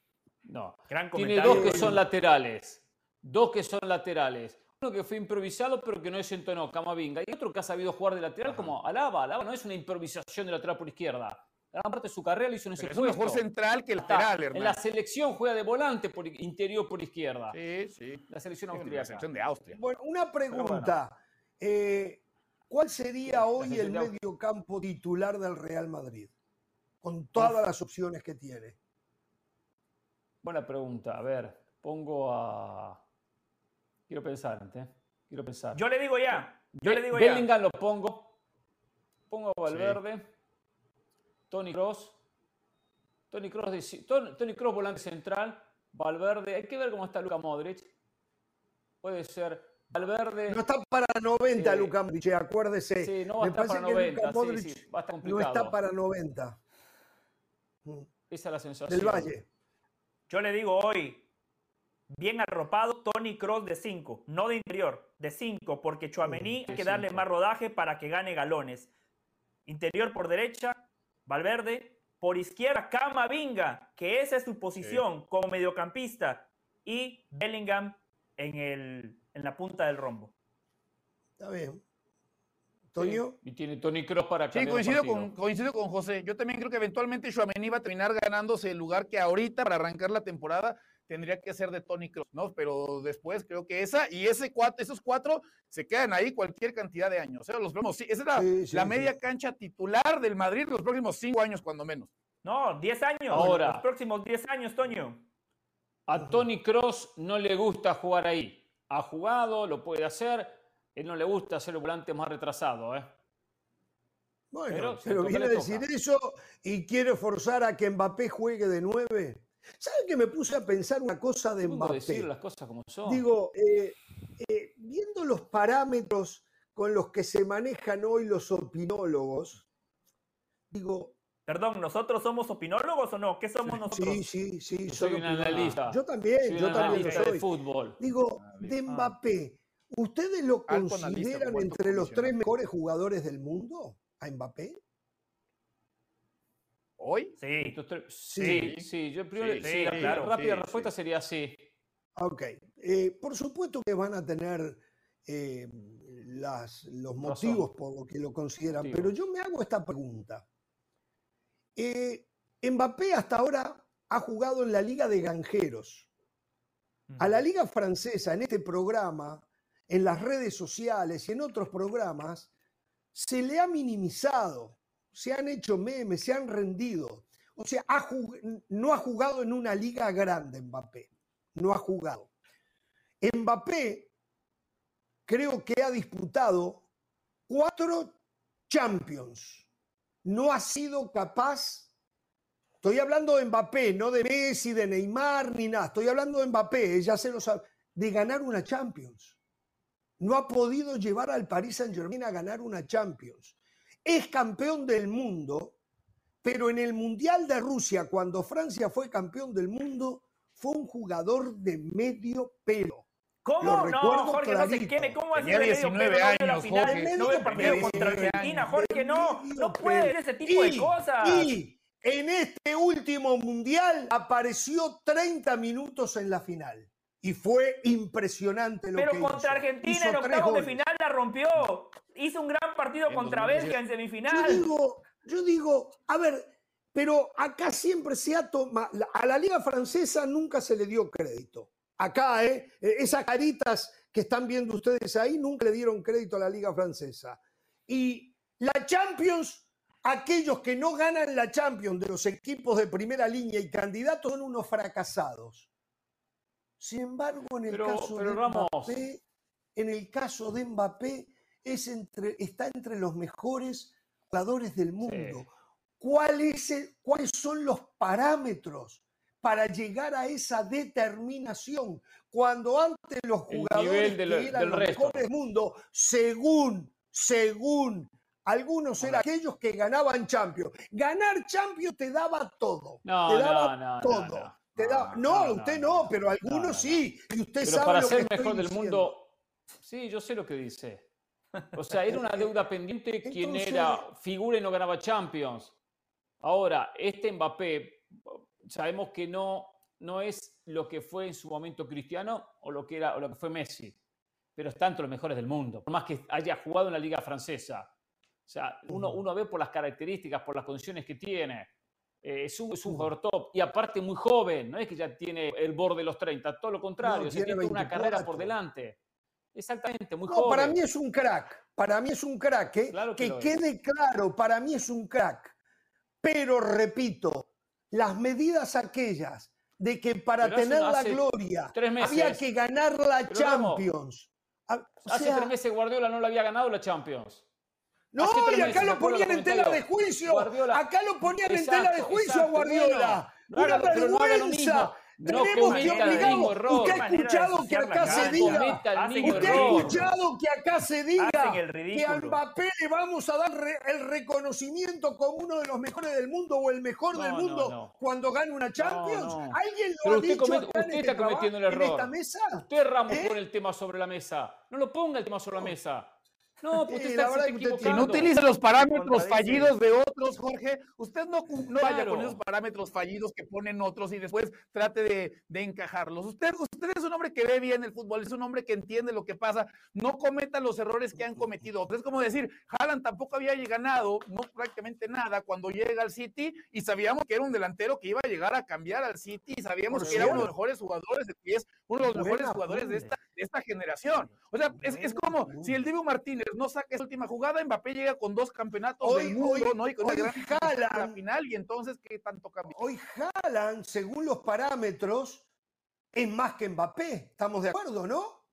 No, Gran tiene dos que son laterales. Dos que son laterales que fue improvisado pero que no es entonó, Camavinga. Y otro que ha sabido jugar de lateral como Alaba. Alaba no es una improvisación de lateral por izquierda. Gran parte de su carrera lo hizo en ese Es un mejor central que lateral, En la selección juega de volante por interior por izquierda. Sí, sí. La selección austríaca. La selección de Austria. Bueno, una pregunta. Eh, ¿Cuál sería hoy el medio campo titular del Real Madrid? Con todas las opciones que tiene. Buena pregunta. A ver, pongo a Quiero pensar antes. Quiero pensar. Yo le digo ya. Yo le digo Bellingham lo pongo. Pongo a Valverde. Tony Cross. Tony Cross, Tony Cross volante central. Valverde. Hay que ver cómo está Luka Modric. Puede ser Valverde. No está para 90 eh, Luka Modric, acuérdese. Sí, no va a estar para 90. Sí, sí, va a estar complicado. No está para 90. Esa es la sensación. Del Valle. Yo le digo hoy, bien arropado, Tony Cross de 5, no de interior, de 5, porque Chuamení hay que darle más rodaje para que gane galones. Interior por derecha, Valverde, por izquierda, Camavinga, que esa es su posición como mediocampista, y Bellingham en, el, en la punta del rombo. Está bien. Toño. y tiene Tony Cross para Sí, coincido con, coincido con José. Yo también creo que eventualmente Chuamení va a terminar ganándose el lugar que ahorita para arrancar la temporada tendría que ser de Tony Kroos, ¿no? Pero después creo que esa y ese cuatro, esos cuatro se quedan ahí cualquier cantidad de años. ¿eh? Los próximos, sí, esa es la, media cancha titular del Madrid los próximos cinco años, cuando menos. No, diez años. Ahora. Los próximos diez años, Toño. A Tony Cross no le gusta jugar ahí. Ha jugado, lo puede hacer. Él no le gusta ser el volante más retrasado, ¿eh? Bueno, pero, viene a decir eso y quiere forzar a que Mbappé juegue de nueve. ¿Sabe que me puse a pensar una cosa de Mbappé? decir las cosas como son. Digo, eh, eh, viendo los parámetros con los que se manejan hoy los opinólogos, digo... Perdón, ¿nosotros somos opinólogos o no? ¿Qué somos nosotros? Sí, sí, sí. soy un analista. Yo también, yo también soy. De fútbol. Digo, ah, de Mbappé, ¿ustedes lo consideran entre los tres mejores jugadores del mundo? ¿A Mbappé? ¿Hoy? Sí. Sí, sí, Yo primero, sí, la rápida respuesta sería sí. Ok. Eh, por supuesto que van a tener eh, las, los motivos por lo que lo consideran, pero yo me hago esta pregunta. Eh, Mbappé hasta ahora ha jugado en la Liga de Granjeros. A la Liga Francesa, en este programa, en las redes sociales y en otros programas, se le ha minimizado, se han hecho memes, se han rendido. O sea, no ha jugado en una liga grande Mbappé, no ha jugado. Mbappé creo que ha disputado cuatro Champions. No ha sido capaz, estoy hablando de Mbappé, no de Messi, de Neymar, ni nada, estoy hablando de Mbappé, ya se lo sabe, de ganar una Champions. No ha podido llevar al Paris Saint Germain a ganar una Champions. Es campeón del mundo, pero en el Mundial de Rusia, cuando Francia fue campeón del mundo, fue un jugador de medio pelo. ¿Cómo? No, Jorge, no se queme. ¿Cómo Tenía 19 años, la final? Jorge. No partido contra Argentina, Jorge, no. No puede ser ese tipo de cosas. Y en este último mundial apareció 30 minutos en la final. Y fue impresionante lo Pero que hizo. Pero contra Argentina en octavos de final la rompió. Hizo un gran partido contra Bélgica en semifinal. Yo digo, yo digo, a ver, pero acá siempre se ha tomado, a la liga francesa nunca se le dio crédito acá, ¿eh? ¿eh? Esas caritas que están viendo ustedes ahí nunca le dieron crédito a la Liga Francesa. Y la Champions, aquellos que no ganan la Champions de los equipos de primera línea y candidatos son unos fracasados. Sin embargo, en el caso de Mbappé, en el caso de Mbappé, es entre, está entre los mejores jugadores del mundo. ¿Cuáles son los parámetros para llegar a esa determinación. Cuando antes los jugadores que eran los mejores del mundo, según, según algunos eran aquellos que ganaban Champions. Ganar Champions te daba todo. No, te daba no, no, todo. No, usted no, pero algunos sí. Y usted sabe para lo ser que mejor del mundo, sí, yo sé lo que dice. O sea, era una deuda pendiente quien era figura y no ganaba Champions. Ahora, este Mbappé sabemos que no, no es lo que fue en su momento Cristiano o lo que, era, o lo que fue Messi, pero es tanto los mejores del mundo, por más que haya jugado en la liga francesa. O sea, uno, uno ve por las características, por las condiciones que tiene. Eh, es, un, es, un, jugador top y aparte muy joven, no es que ya tiene el borde de los 30, todo lo contrario, tiene, una carrera por delante. Exactamente, muy joven. Para mí es un crack, para mí es un crack, ¿eh? que, quede claro, para mí es un crack. Pero repito, las medidas aquellas de que para tener la gloria había que ganar la Champions. hace tres meses Guardiola no la había ganado la Champions. No, y acá lo ponían en tela de juicio. acá lo ponían en tela de juicio a Guardiola. Una vergüenza. Tenemos que obligar. Usted ha escuchado que acá se diga. Usted ha escuchado que acá se diga que al Mbappé le vamos a dar el reconocimiento como uno de los mejores del mundo o el mejor del mundo cuando gane una Champions. ¿Alguien lo Pero ha usted dicho comete, acá usted en, está este cometiendo el en error. esta mesa? Usted, Ramos, ¿Eh? pone el tema sobre la mesa. No lo ponga el tema sobre la mesa. No, pues usted está, Si no utiliza los parámetros fallidos de otros, Jorge, usted no, no vaya Claro. con esos parámetros fallidos que ponen otros y después trate de, de encajarlos. Usted, usted es un hombre que ve bien el fútbol, es un hombre que entiende lo que pasa, no cometa los errores que han cometido otros. Es como decir, Haaland tampoco había ganado, no prácticamente nada, cuando llega al City y sabíamos que era un delantero que iba a llegar a cambiar al City y sabíamos Por que era uno de los mejores jugadores de pies, uno de los mejores jugadores de esta, de esta generación. O sea, es, es como si el Dibu Martínez no saca esa última jugada, Mbappé llega con dos campeonatos Hoy- del mundo, hoy- ¿no? Y con una hoy gran Haaland- la final, y entonces, ¿qué tanto cambia? Hoy Haaland, según los parámetros, es más que Mbappé. ¿Estamos de acuerdo, no?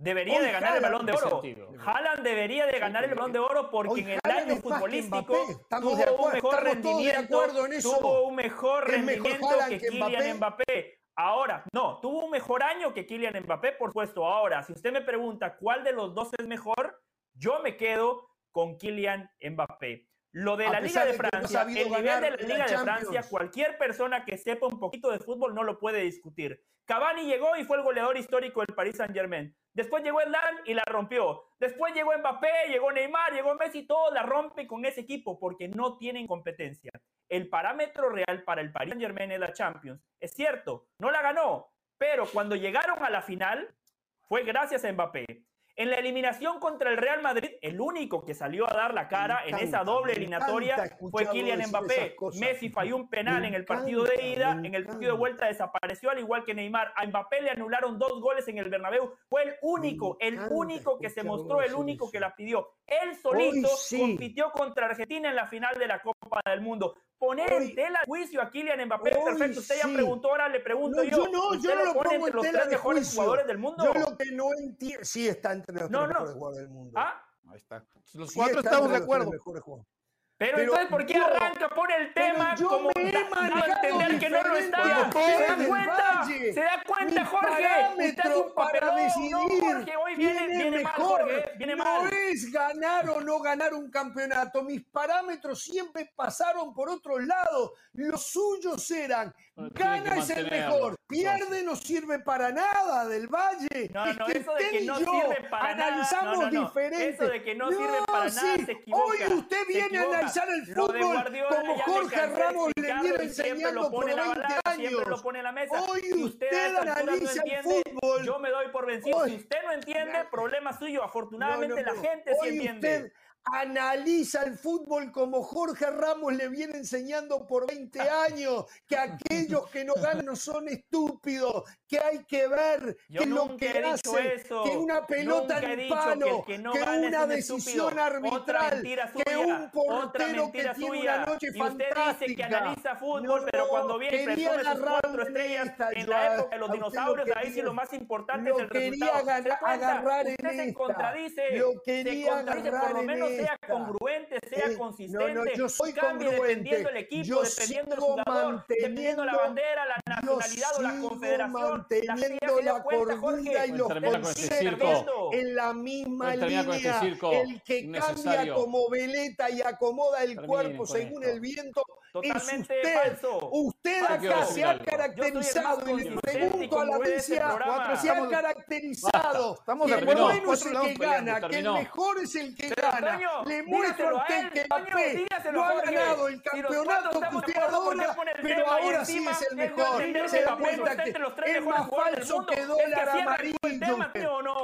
Debería Hoy de ganar el balón de ¿En qué oro. Haaland debería de ganar el balón de oro porque Hoy en el Haaland año futbolístico de tuvo acuerdo, un mejor de rendimiento, acuerdo en eso. tuvo un mejor ¿Es mejor rendimiento que que Kylian Mbappé. Ahora, no, tuvo un mejor año que Kylian Mbappé, por supuesto. Ahora, si usted me pregunta cuál de los dos es mejor, yo me quedo con Kylian Mbappé. Lo de la Liga de no Francia, sabido el nivel de la Liga de. Francia, cualquier persona que sepa un poquito de fútbol no lo puede discutir. Cavani llegó y fue el goleador histórico del Paris Saint Germain. Después llegó Zidane y la rompió. Después llegó Mbappé, llegó Neymar, llegó Messi, todos la rompen con ese equipo porque no tienen competencia. el parámetro real para el Paris Saint Germain es la Champions. Es cierto, no la ganó, pero cuando llegaron a la final fue gracias a Mbappé. En la eliminación contra el Real Madrid, el único que salió a dar la cara en esa doble eliminatoria fue Kylian Mbappé. Messi falló un penal en el partido de ida, en el partido de vuelta desapareció al igual que Neymar. A Mbappé le anularon dos goles en el Bernabéu. Fue el único, el único que se mostró, el único que la pidió. Él solito compitió contra Argentina en la final de la Copa del Mundo poner en tela de juicio a Kylian Mbappé. Perfecto, usted ya preguntó, ahora le pregunto yo. Yo no, yo no lo, pongo entre los tres mejores jugadores del mundo. Yo lo que no entiendo, sí está entre los tres mejores jugadores del mundo. ¿Ah? Ahí está. Los cuatro estamos de acuerdo. Pero, entonces, ¿por qué arranca por el tema como dando a entender que no lo está? ¿Se da cuenta? ¿Se da cuenta, Jorge? Un papelón. Decidir no, Jorge, hoy viene, viene, mal, Jorge. Viene no es ganar o no ganar un campeonato. Mis parámetros siempre pasaron por otro lado. Los suyos eran Gana es el mejor. Pierde no sirve para nada del Valle. No, no, eso de que no sirve para analizamos nada. diferente. Eso de que no, sirve para nada se equivoca. Hoy usted viene a analizar el fútbol como Jorge Ramos le viene enseñando por 20 años. Lo pone en la mesa. Hoy usted, analiza el fútbol. Yo me doy por vencido. si usted no entiende, problema suyo. Afortunadamente la gente sí entiende analiza el fútbol como Jorge Ramos le viene enseñando por 20 años, que aquellos que no ganan son estúpidos, que hay que ver que lo que hace, que una pelota en palo, que, una decisión arbitral, que un portero que tiene una noche y usted dice que analiza fútbol, pero cuando viene presume sus cuatro estrellas en la época de los dinosaurios, ahí sí lo más importante es el resultado. Agarrar en usted se contradice, lo quería se contradice, por lo menos sea congruente, sea consistente, no, no, yo soy cambie dependiendo el equipo, yo dependiendo el jugador, dependiendo la bandera, la nacionalidad o la confederación, manteniendo la, la cordura y los conceptos en la misma línea. el que cambia como veleta y acomoda el cuerpo según el viento Totalmente usted, falso. Usted acá se ha caracterizado, y le pregunto a la audiencia, se ha caracterizado. Estamos de acuerdo. bueno es el que gana, que el mejor es el que gana. Le muestro a usted que Mbappé no ha ganado el campeonato que usted adora, pero ahora sí es el mejor. Se da cuenta que es más falso que dólar amarillo.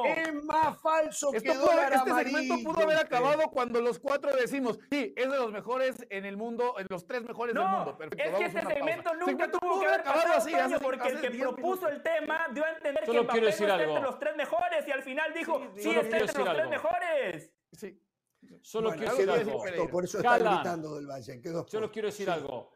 Es más falso que dólar amarillo. Este segmento pudo haber acabado cuando los cuatro decimos, sí, es de los mejores en el mundo, en los tres mejores mejores no, del mundo. Perfecto, es que este segmento nunca tuvo que haber pasado así, hace, porque el que propuso el tema dio a entender Solo que Mbappé no está entre los tres mejores y al final dijo, sí, sí está entre los tres mejores. Sí. Solo quiero decir algo. Por eso está gritando del Valle. Solo quiero decir algo.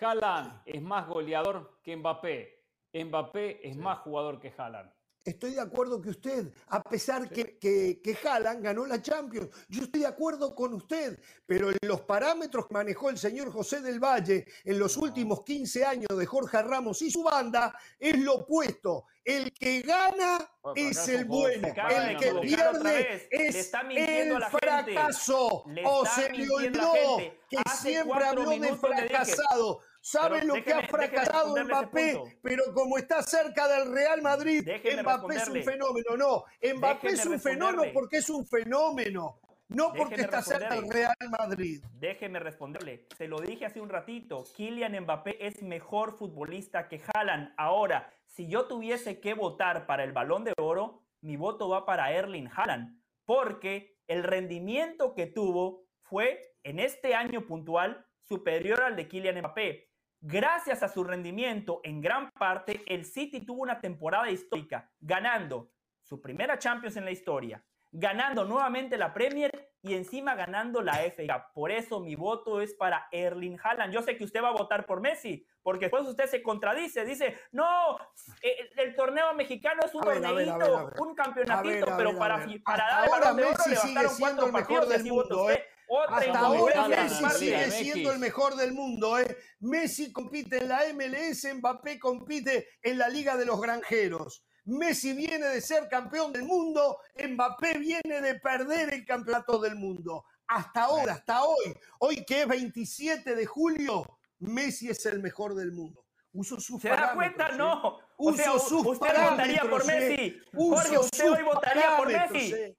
Haaland es más goleador que Mbappé. Mbappé es más jugador que Haaland. Estoy de acuerdo que usted, a pesar que, que, que ganó la Champions, yo estoy de acuerdo con usted, pero en los parámetros que manejó el señor José del Valle en los últimos 15 años de Jorge Ramos y su banda, es lo opuesto. El que gana es el bueno, el que pierde es el fracaso. O se le olvidó que siempre habló de fracasado. ¿Sabe lo que ha fracasado Mbappé? Pero como está cerca del Real Madrid, Mbappé es un fenómeno. No, Mbappé es un fenómeno porque es un fenómeno. No porque está cerca del Real Madrid. Déjeme responderle. Se lo dije hace un ratito. Kylian Mbappé es mejor futbolista que Haaland. Ahora, si yo tuviese que votar para el Balón de Oro, mi voto va para Erling Haaland. Porque el rendimiento que tuvo fue en este año puntual superior al de Kylian Mbappé. Gracias a su rendimiento, en gran parte, el City tuvo una temporada histórica, ganando su primera Champions en la historia, ganando nuevamente la Premier y encima ganando la FA. Por eso mi voto es para Erling Haaland. Yo sé que usted va a votar por Messi, porque después usted se contradice, dice, no, eh, el, torneo mexicano es un torneito, un campeonatito, pero para, para dar el balón de oro le bastaron cuatro partidos, del mundo, usted. ¿Eh? Hasta ahora Messi sigue siendo el mejor del mundo. ¿eh? Messi compite en la MLS, Mbappé compite en la Liga de los Granjeros. Messi viene de ser campeón del mundo, Mbappé viene de perder el campeonato del mundo. Hasta ahora, hasta hoy, hoy que es 27 de julio, Messi es el mejor del mundo. Uso sus ¿Se da cuenta? No. Uso sus usted votaría por ¿eh? Messi. Jorge, usted hoy votaría por Messi.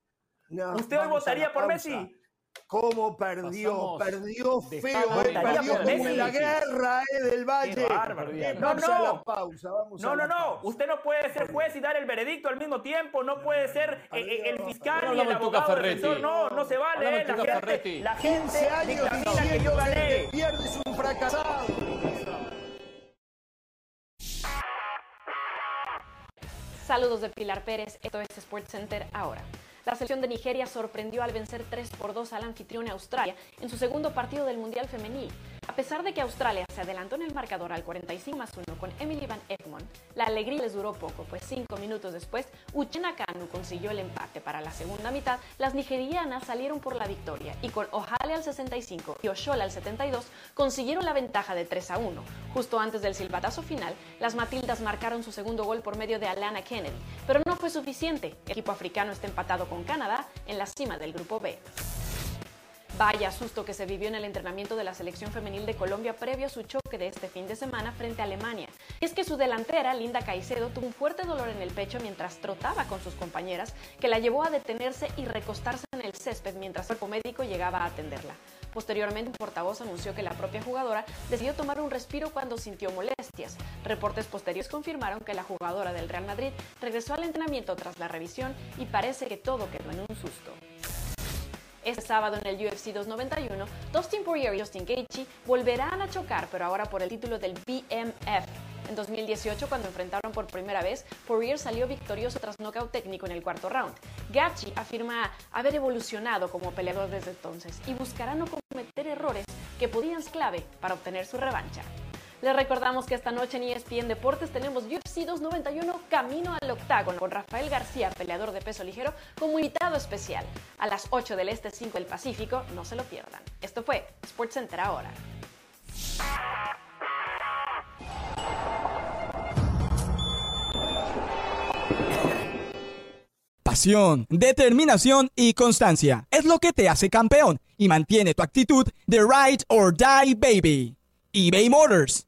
¿Usted hoy votaría por Messi? ¿Cómo perdió? perdió feo, eh, perdió como en la guerra eh, del Valle. No, no. no, no, no. Usted no puede ser juez y dar el veredicto al mismo tiempo. No puede ser eh, eh, el fiscal y el abogado defensor. No, no se vale. La gente, la gente años que yo gané. Pierdes un fracasado. Saludos de Pilar Pérez. Esto es Sports Center ahora. La selección de Nigeria sorprendió al vencer 3 por 2 al anfitrión Australia en su segundo partido del Mundial Femenil. A pesar de que Australia se adelantó en el marcador al 45 más 1 con Emily Van Egmond, la alegría les duró poco, pues cinco minutos después, Uchenna Kanu consiguió el empate. Para la segunda mitad, las nigerianas salieron por la victoria y con Ohale al 65 y Oshola al 72 consiguieron la ventaja de 3 a 1. Justo antes del silbatazo final, las Matildas marcaron su segundo gol por medio de Alana Kennedy, pero no fue suficiente. El equipo africano está empatado con Canadá en la cima del grupo B. Vaya susto que se vivió en el entrenamiento de la selección femenil de Colombia previo a su choque de este fin de semana frente a Alemania. Y es que su delantera, Linda Caicedo, tuvo un fuerte dolor en el pecho mientras trotaba con sus compañeras, que la llevó a detenerse y recostarse en el césped mientras el médico llegaba a atenderla. Posteriormente, un portavoz anunció que la propia jugadora decidió tomar un respiro cuando sintió molestias. Reportes posteriores confirmaron que la jugadora del Real Madrid regresó al entrenamiento tras la revisión y parece que todo quedó en un susto. Este sábado en el UFC 291, Dustin Poirier y Justin Gaethje volverán a chocar, pero ahora por el título del BMF. En 2018, cuando enfrentaron por primera vez, Poirier salió victorioso tras nocaut técnico en el cuarto round. Gaethje afirma haber evolucionado como peleador desde entonces y buscará no cometer errores que podían ser clave para obtener su revancha. Les recordamos que esta noche en ESPN Deportes tenemos UFC 291 Camino al Octágono con Rafael García, peleador de peso ligero, como invitado especial. A las 8 del Este, 5 del Pacífico, no se lo pierdan. Esto fue SportsCenter ahora. Pasión, determinación y constancia es lo que te hace campeón y mantiene tu actitud de ride or die baby. eBay Motors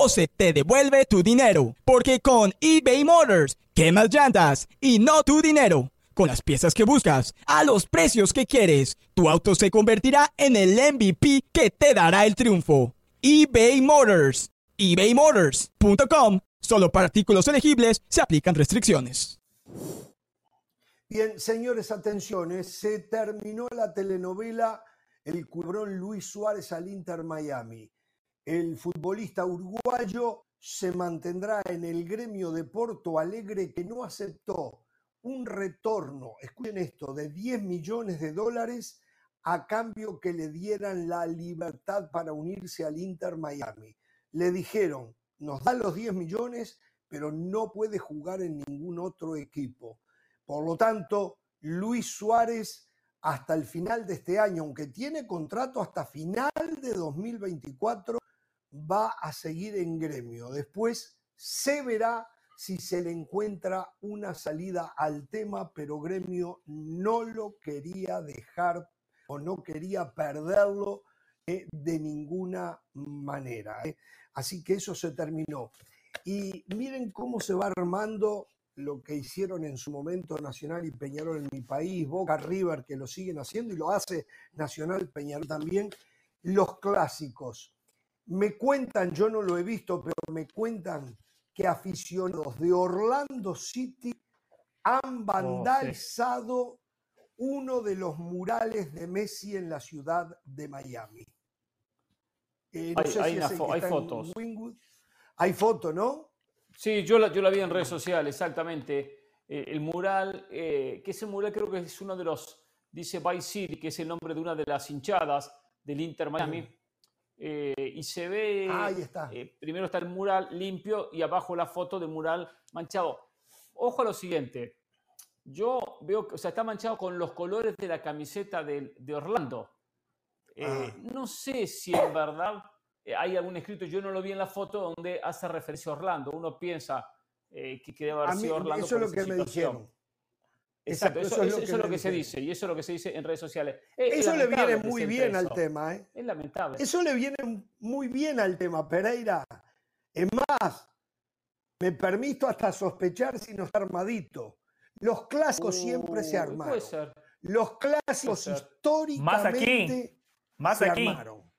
o se te devuelve tu dinero. Porque con eBay Motors, quemas llantas y no tu dinero. Con las piezas que buscas, a los precios que quieres, tu auto se convertirá en el MVP que te dará el triunfo. eBay Motors. ebaymotors.com. Solo para artículos elegibles se aplican restricciones. Bien, señores, atención, se terminó la telenovela El cubrón Luis Suárez al Inter Miami el futbolista uruguayo se mantendrá en el gremio de Porto Alegre que no aceptó un retorno, escuchen esto, de 10 millones de dólares a cambio que le dieran la libertad para unirse al Inter Miami. Le dijeron, nos da los 10 millones, pero no puede jugar en ningún otro equipo. Por lo tanto, Luis Suárez hasta el final de este año, aunque tiene contrato hasta final de 2024, va a seguir en gremio. Después se verá si se le encuentra una salida al tema, pero gremio no lo quería dejar o no quería perderlo eh, de ninguna manera. Eh. Así que eso se terminó. Y miren cómo se va armando lo que hicieron en su momento Nacional y Peñarol en mi país, Boca River, que lo siguen haciendo y lo hace Nacional Peñarol también, los clásicos. Me cuentan, yo no lo he visto, pero me cuentan que aficionados de Orlando City han oh, vandalizado uno de los murales de Messi en la ciudad de Miami. Eh, hay, fotos. Hay fotos, ¿no? Sí, yo la, yo la vi en redes sociales, exactamente. Eh, el mural, eh, que ese mural creo que es uno de los, dice Vice City, que es el nombre de una de las hinchadas del Inter Miami. Eh, y se ve, Ahí está. Eh, primero está el mural limpio y abajo la foto del mural manchado. Ojo a lo siguiente, yo veo que, o sea, está manchado con los colores de la camiseta de, de Orlando. Eh, ah. No sé si en verdad hay algún escrito, yo no lo vi en la foto, donde hace referencia a Orlando. Uno piensa que, debe haber sido Orlando. Eso es lo que me dijeron. Exacto, eso, es lo que, se dice y eso es lo que se dice en redes sociales. eso le viene muy bien al tema. ¿eh? Es lamentable. Eso le viene muy bien al tema, Pereira. Es más, me permito hasta sospechar si no está armadito. Los clásicos siempre se armaron. Puede ser. Los clásicos históricamente más aquí, más se aquí. armaron.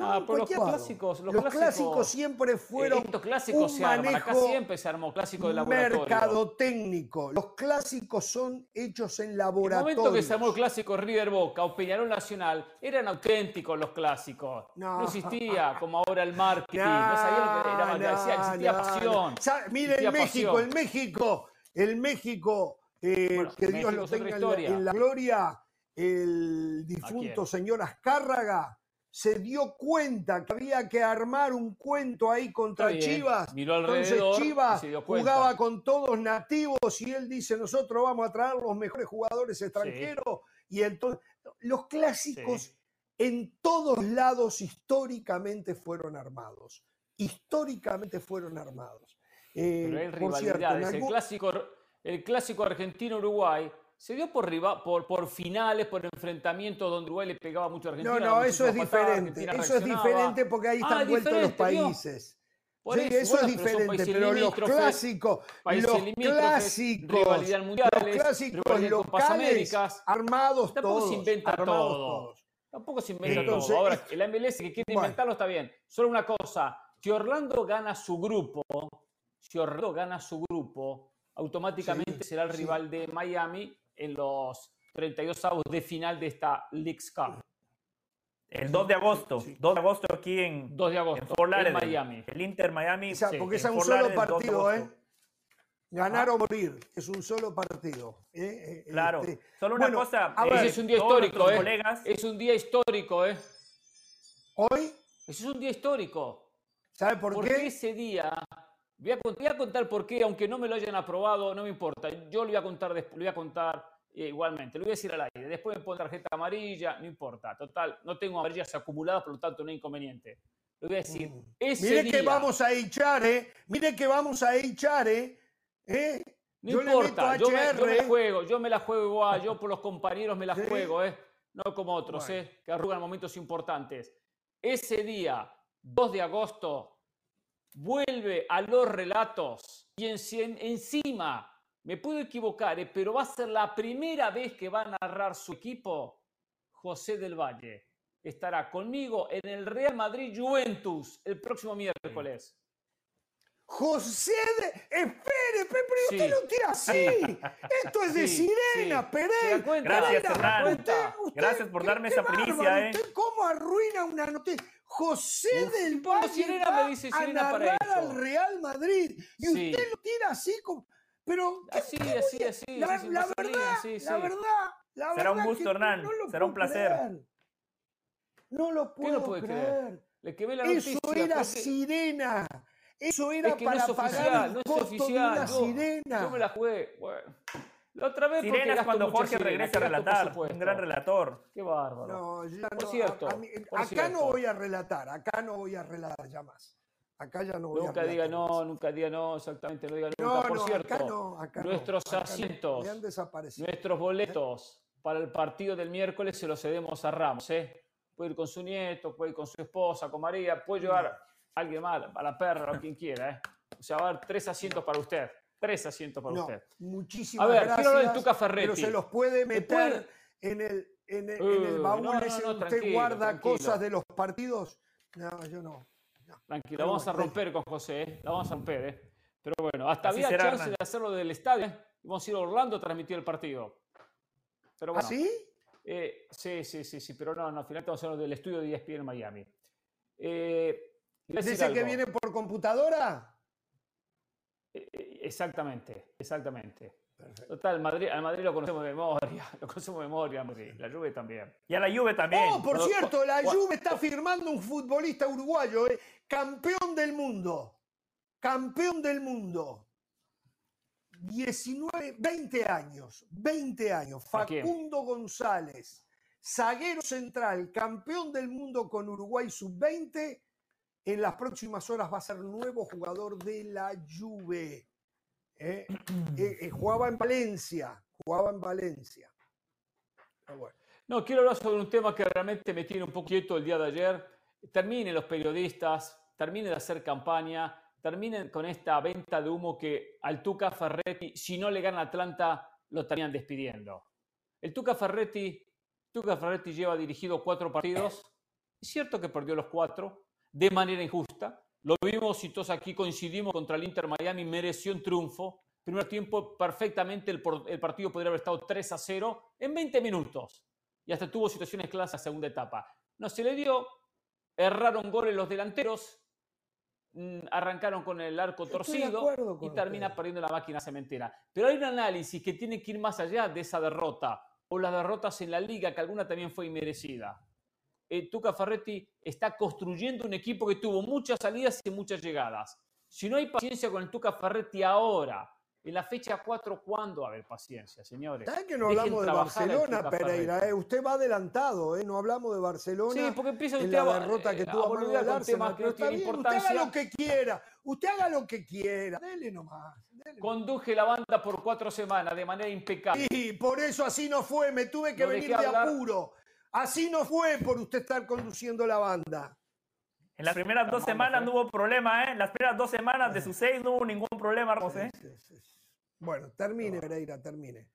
Ah, los clásicos, los, clásicos, siempre fueron. Estos clásicos se arman. Acá siempre se armó clásico de laboratorio. Mercado técnico. Los clásicos son hechos en laboratorio. El momento que se armó el clásico River Boca o Peñarol Nacional, eran auténticos los clásicos. No, existía como ahora el marketing. No, sabía lo que era. existía pasión. Mire, el México, el México, el México, eh, que Dios lo tenga en la, gloria, el difunto señor Azcárraga se dio cuenta que había que armar un cuento ahí contra Chivas. Miró Entonces Chivas jugaba con todos nativos y él dice, nosotros vamos a traer los mejores jugadores extranjeros. Y entonces, los clásicos en todos lados históricamente fueron armados. Históricamente fueron armados. Eh, por cierto, el, clásico, el clásico argentino-Uruguay se dio por, por, por finales, por enfrentamientos donde Uruguay le pegaba mucho a Argentina. No, no, eso es diferente. Eso es diferente porque ahí están ah, vueltos los países. sí, eso, es diferente, pero, los clásicos, los clásicos, rivalidad mundiales, los clásicos locales, Américas, armados tampoco todos. se inventa todo. Tampoco se inventa todo. Ahora, el MLS que quiere inventarlo está bien. Solo una cosa, si Orlando gana su grupo, si Orlando gana su grupo, automáticamente será el rival de Miami en los 32 avos de final de esta Leagues Cup. El 2 de agosto, 2 de agosto aquí en, 2 de agosto, en, Miami. El Inter Miami. porque es un solo partido, ¿eh? Ganar o morir, es un solo partido. ¿eh? eh claro. Este, solo una cosa. ese es un día histórico, ¿eh? Colegas... Es un día histórico, ¿eh? ¿Hoy? Ese es un día histórico. ¿Sabe por qué? Porque ese día Voy a, contar por qué, aunque no me lo hayan aprobado, no me importa. Yo lo voy a contar, lo voy a contar eh, igualmente. Lo voy a decir al aire. Después me pongo tarjeta amarilla, no importa. Total, no tengo amarillas acumuladas, por lo tanto no hay inconveniente. Lo voy a decir. Mm. Mire que vamos a echar, ¿eh? Mire que vamos a echar, ¿eh? ¿Eh? No importa, yo me, yo me, la juego, yo me la juego igual, yo por los compañeros me la juego, ¿eh? No como otros, ¿eh? Que arrugan momentos importantes. Ese día, 2 de agosto, vuelve a los relatos y en, encima, me puedo equivocar, eh, pero va a ser la primera vez que va a narrar su equipo José del Valle. Estará conmigo en el Real Madrid Juventus el próximo miércoles. José de... Espere, pero usted lo tira así. Esto es de sirena, Pereira. Gracias, Hernán. Gracias por darme esa primicia. ¿eh? cómo arruina una noticia? José del Valle va me dice a narrar al Real Madrid. Y usted lo tira así como... Pero, así, así, así. La, verdad, la verdad, la Será un gusto, Hernán. Será un placer. No lo puedo no puede creer. Le quemé la noticia. Eso era sirena. Eso era para no es oficial, pagar el no es oficial. de una sirena. Yo me la jugué. Bueno. La otra vez Sirenas cuando Jorge regrese a relatar, un gran relator. Qué bárbaro. No, ya por cierto. acá no voy a relatar, acá no voy a relatar ya más. Acá ya no voy nunca a diga no, nunca diga no, exactamente, no diga nunca. por cierto, acá no, acá nuestros asientos, nuestros boletos para el partido del miércoles se los cedemos a Ramos. ¿eh? Puede ir con su nieto, puede ir con su esposa, con María, puede llevar a alguien más, a la perra, a quien quiera. ¿eh? O sea, va a haber tres asientos para usted. Tres asientos para usted. Muchísimas gracias. A ver, quiero hablar de Tuca Ferretti. Pero se los puede meter en el, en el, en el baúl ese usted guarda cosas de los partidos. No, yo no. Tranquilo, vamos a romper con José, ¿eh? la vamos a romper. ¿eh? Pero bueno, hasta había chance de hacerlo del estadio. ¿eh? Vamos a ir a Orlando a transmitir el partido. Pero bueno, ¿Ah, sí? Eh, sí, sí, sí, sí, pero no, no, al final vamos a hacerlo del estudio de ESPN en Miami. Eh, ¿Dice que viene por computadora? Eh, eh, exactamente, exactamente. Total, Madrid, al Madrid lo conocemos de memoria, lo conocemos de memoria, la Juve también. Y a la Juve también. Oh, por cierto, la Juve está firmando un futbolista uruguayo, eh, campeón del mundo, campeón del mundo. 19, 20 años, 20 años, Facundo González, zaguero central, campeón del mundo con Uruguay sub-20, en las próximas horas va a ser nuevo jugador de la Juve. ¿eh? Eh, eh, jugaba en Valencia, jugaba en Valencia. No, quiero hablar sobre un tema que realmente me tiene un poco quieto el día de ayer. Terminen los periodistas, terminen de hacer campaña, terminen con esta venta de humo que al Tuca Ferretti, si no le gana Atlanta, lo estarían despidiendo. El Tuca Ferretti, Tuca Ferretti lleva dirigido cuatro partidos. Es cierto que perdió los cuatro de manera injusta. Lo vimos y todos aquí coincidimos contra el Inter Miami, mereció un triunfo. Primer tiempo, perfectamente el, el partido podría haber estado 3 a 0 en 20 minutos. Y hasta tuvo situaciones claras en la segunda etapa. No se le dio, erraron goles los delanteros, mm, arrancaron con el arco torcido y termina perdiendo la máquina cementera. Pero hay un análisis que tiene que ir más allá de esa derrota o las derrotas en la liga, que alguna también fue inmerecida. Eh, Tuca Ferretti está construyendo un equipo que tuvo muchas salidas y muchas llegadas. Si no hay paciencia con el Tuca Ferretti ahora, en la fecha 4, ¿cuándo? A ver, paciencia, señores. ¿Sabes que no hablamos de Barcelona, Pereira? Eh? Usted va adelantado, ¿eh? No hablamos de Barcelona. Sí, porque empieza en la derrota que tuvo a el Arsenal, que no. Usted haga lo que quiera. Usted haga lo que quiera. Dele nomás. Conduje la banda por cuatro semanas de manera impecable. Y por eso así no fue. Me tuve que venir de apuro. Así no fue por usted estar conduciendo la banda. En las primeras dos semanas no hubo problema, ¿eh? En las primeras dos semanas de sus seis no hubo ningún problema, José. Bueno, termine, Pereira, termine.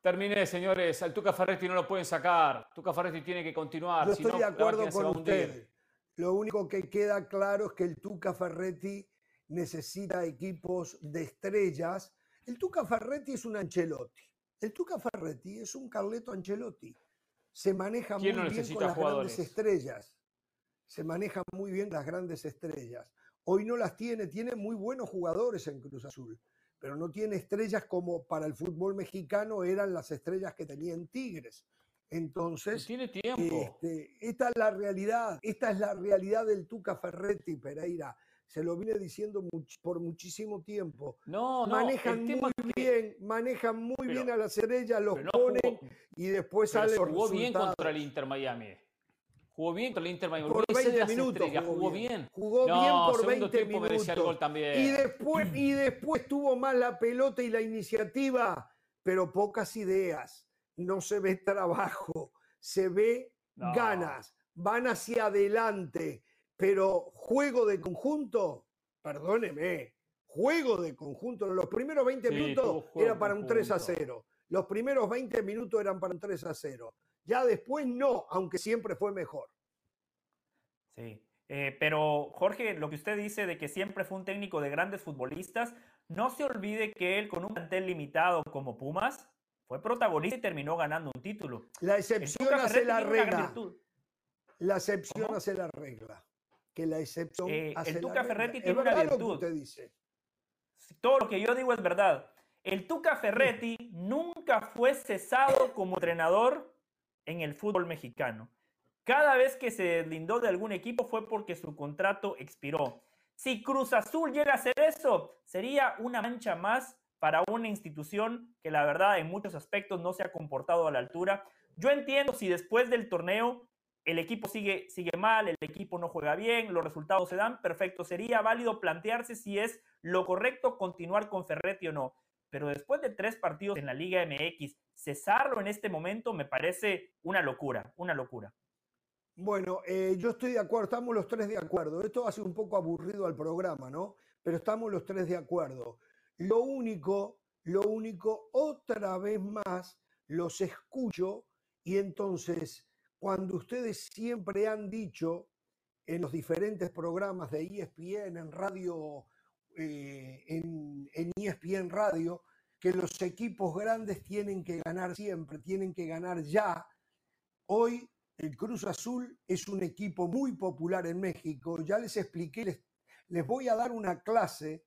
Terminé, señores. Al Tuca Ferretti no lo pueden sacar. Tuca Ferretti tiene que continuar. Yo estoy de acuerdo con usted. Lo único que queda claro es que el Tuca Ferretti necesita equipos de estrellas. El Tuca Ferretti es un Ancelotti. El Tuca Ferretti es un Carleto Ancelotti se maneja muy bien con las grandes estrellas. Se maneja muy bien las grandes estrellas. Hoy no las tiene, tiene muy buenos jugadores en Cruz Azul, pero no tiene estrellas como para el fútbol mexicano eran las estrellas que tenía en Tigres. Entonces, tiene tiempo. Este, esta es la realidad, esta es la realidad del Tuca Ferretti, Pereira se lo vine diciendo por muchísimo tiempo. No, no, manejan muy bien, manejan muy bien a las estrellas, los ponen y después sale. Jugó bien contra el Inter Miami. Jugó bien contra el Inter Miami. Por 20 minutos. Jugó, bien. Jugó bien por 20 minutos. Y después, y después tuvo más la pelota y la iniciativa, pero pocas ideas. No se ve trabajo, se ve ganas, van hacia adelante pero juego de conjunto, perdóneme, juego de conjunto, los primeros 20 minutos era para un 3 a 0. Los primeros 20 minutos eran para un 3 a 0. Ya después no, aunque siempre fue mejor. Sí, eh, pero Jorge, lo que usted dice de que siempre fue un técnico de grandes futbolistas, no se olvide que él con un plantel limitado como Pumas fue protagonista y terminó ganando un título. La excepción hace la regla. La excepción hace la regla que la excepción eh, hace El Tuca Ferretti tiene una virtud. dice. Todo lo que yo digo es verdad. El Tuca Ferretti nunca fue cesado como entrenador en el fútbol mexicano. Cada vez que se deslindó de algún equipo fue porque su contrato expiró. Si Cruz Azul llega a hacer eso, sería una mancha más para una institución que la verdad en muchos aspectos no se ha comportado a la altura. Yo entiendo si después del torneo el equipo sigue, sigue mal, el equipo no juega bien, los resultados se dan, perfecto. Sería válido plantearse si es lo correcto continuar con Ferretti o no. Pero después de tres partidos en la Liga MX, cesarlo en este momento me parece una locura, una locura. Bueno, eh, yo estoy de acuerdo, estamos los tres de acuerdo. Esto hace un poco aburrido al programa, ¿no? Pero estamos los tres de acuerdo. Lo único, lo único, otra vez más, los escucho y entonces cuando ustedes siempre han dicho en los diferentes programas de ESPN, en radio, eh, en, en ESPN Radio, que los equipos grandes tienen que ganar siempre, tienen que ganar ya. Hoy el Cruz Azul es un equipo muy popular en México. Ya les expliqué, les, les voy a dar una clase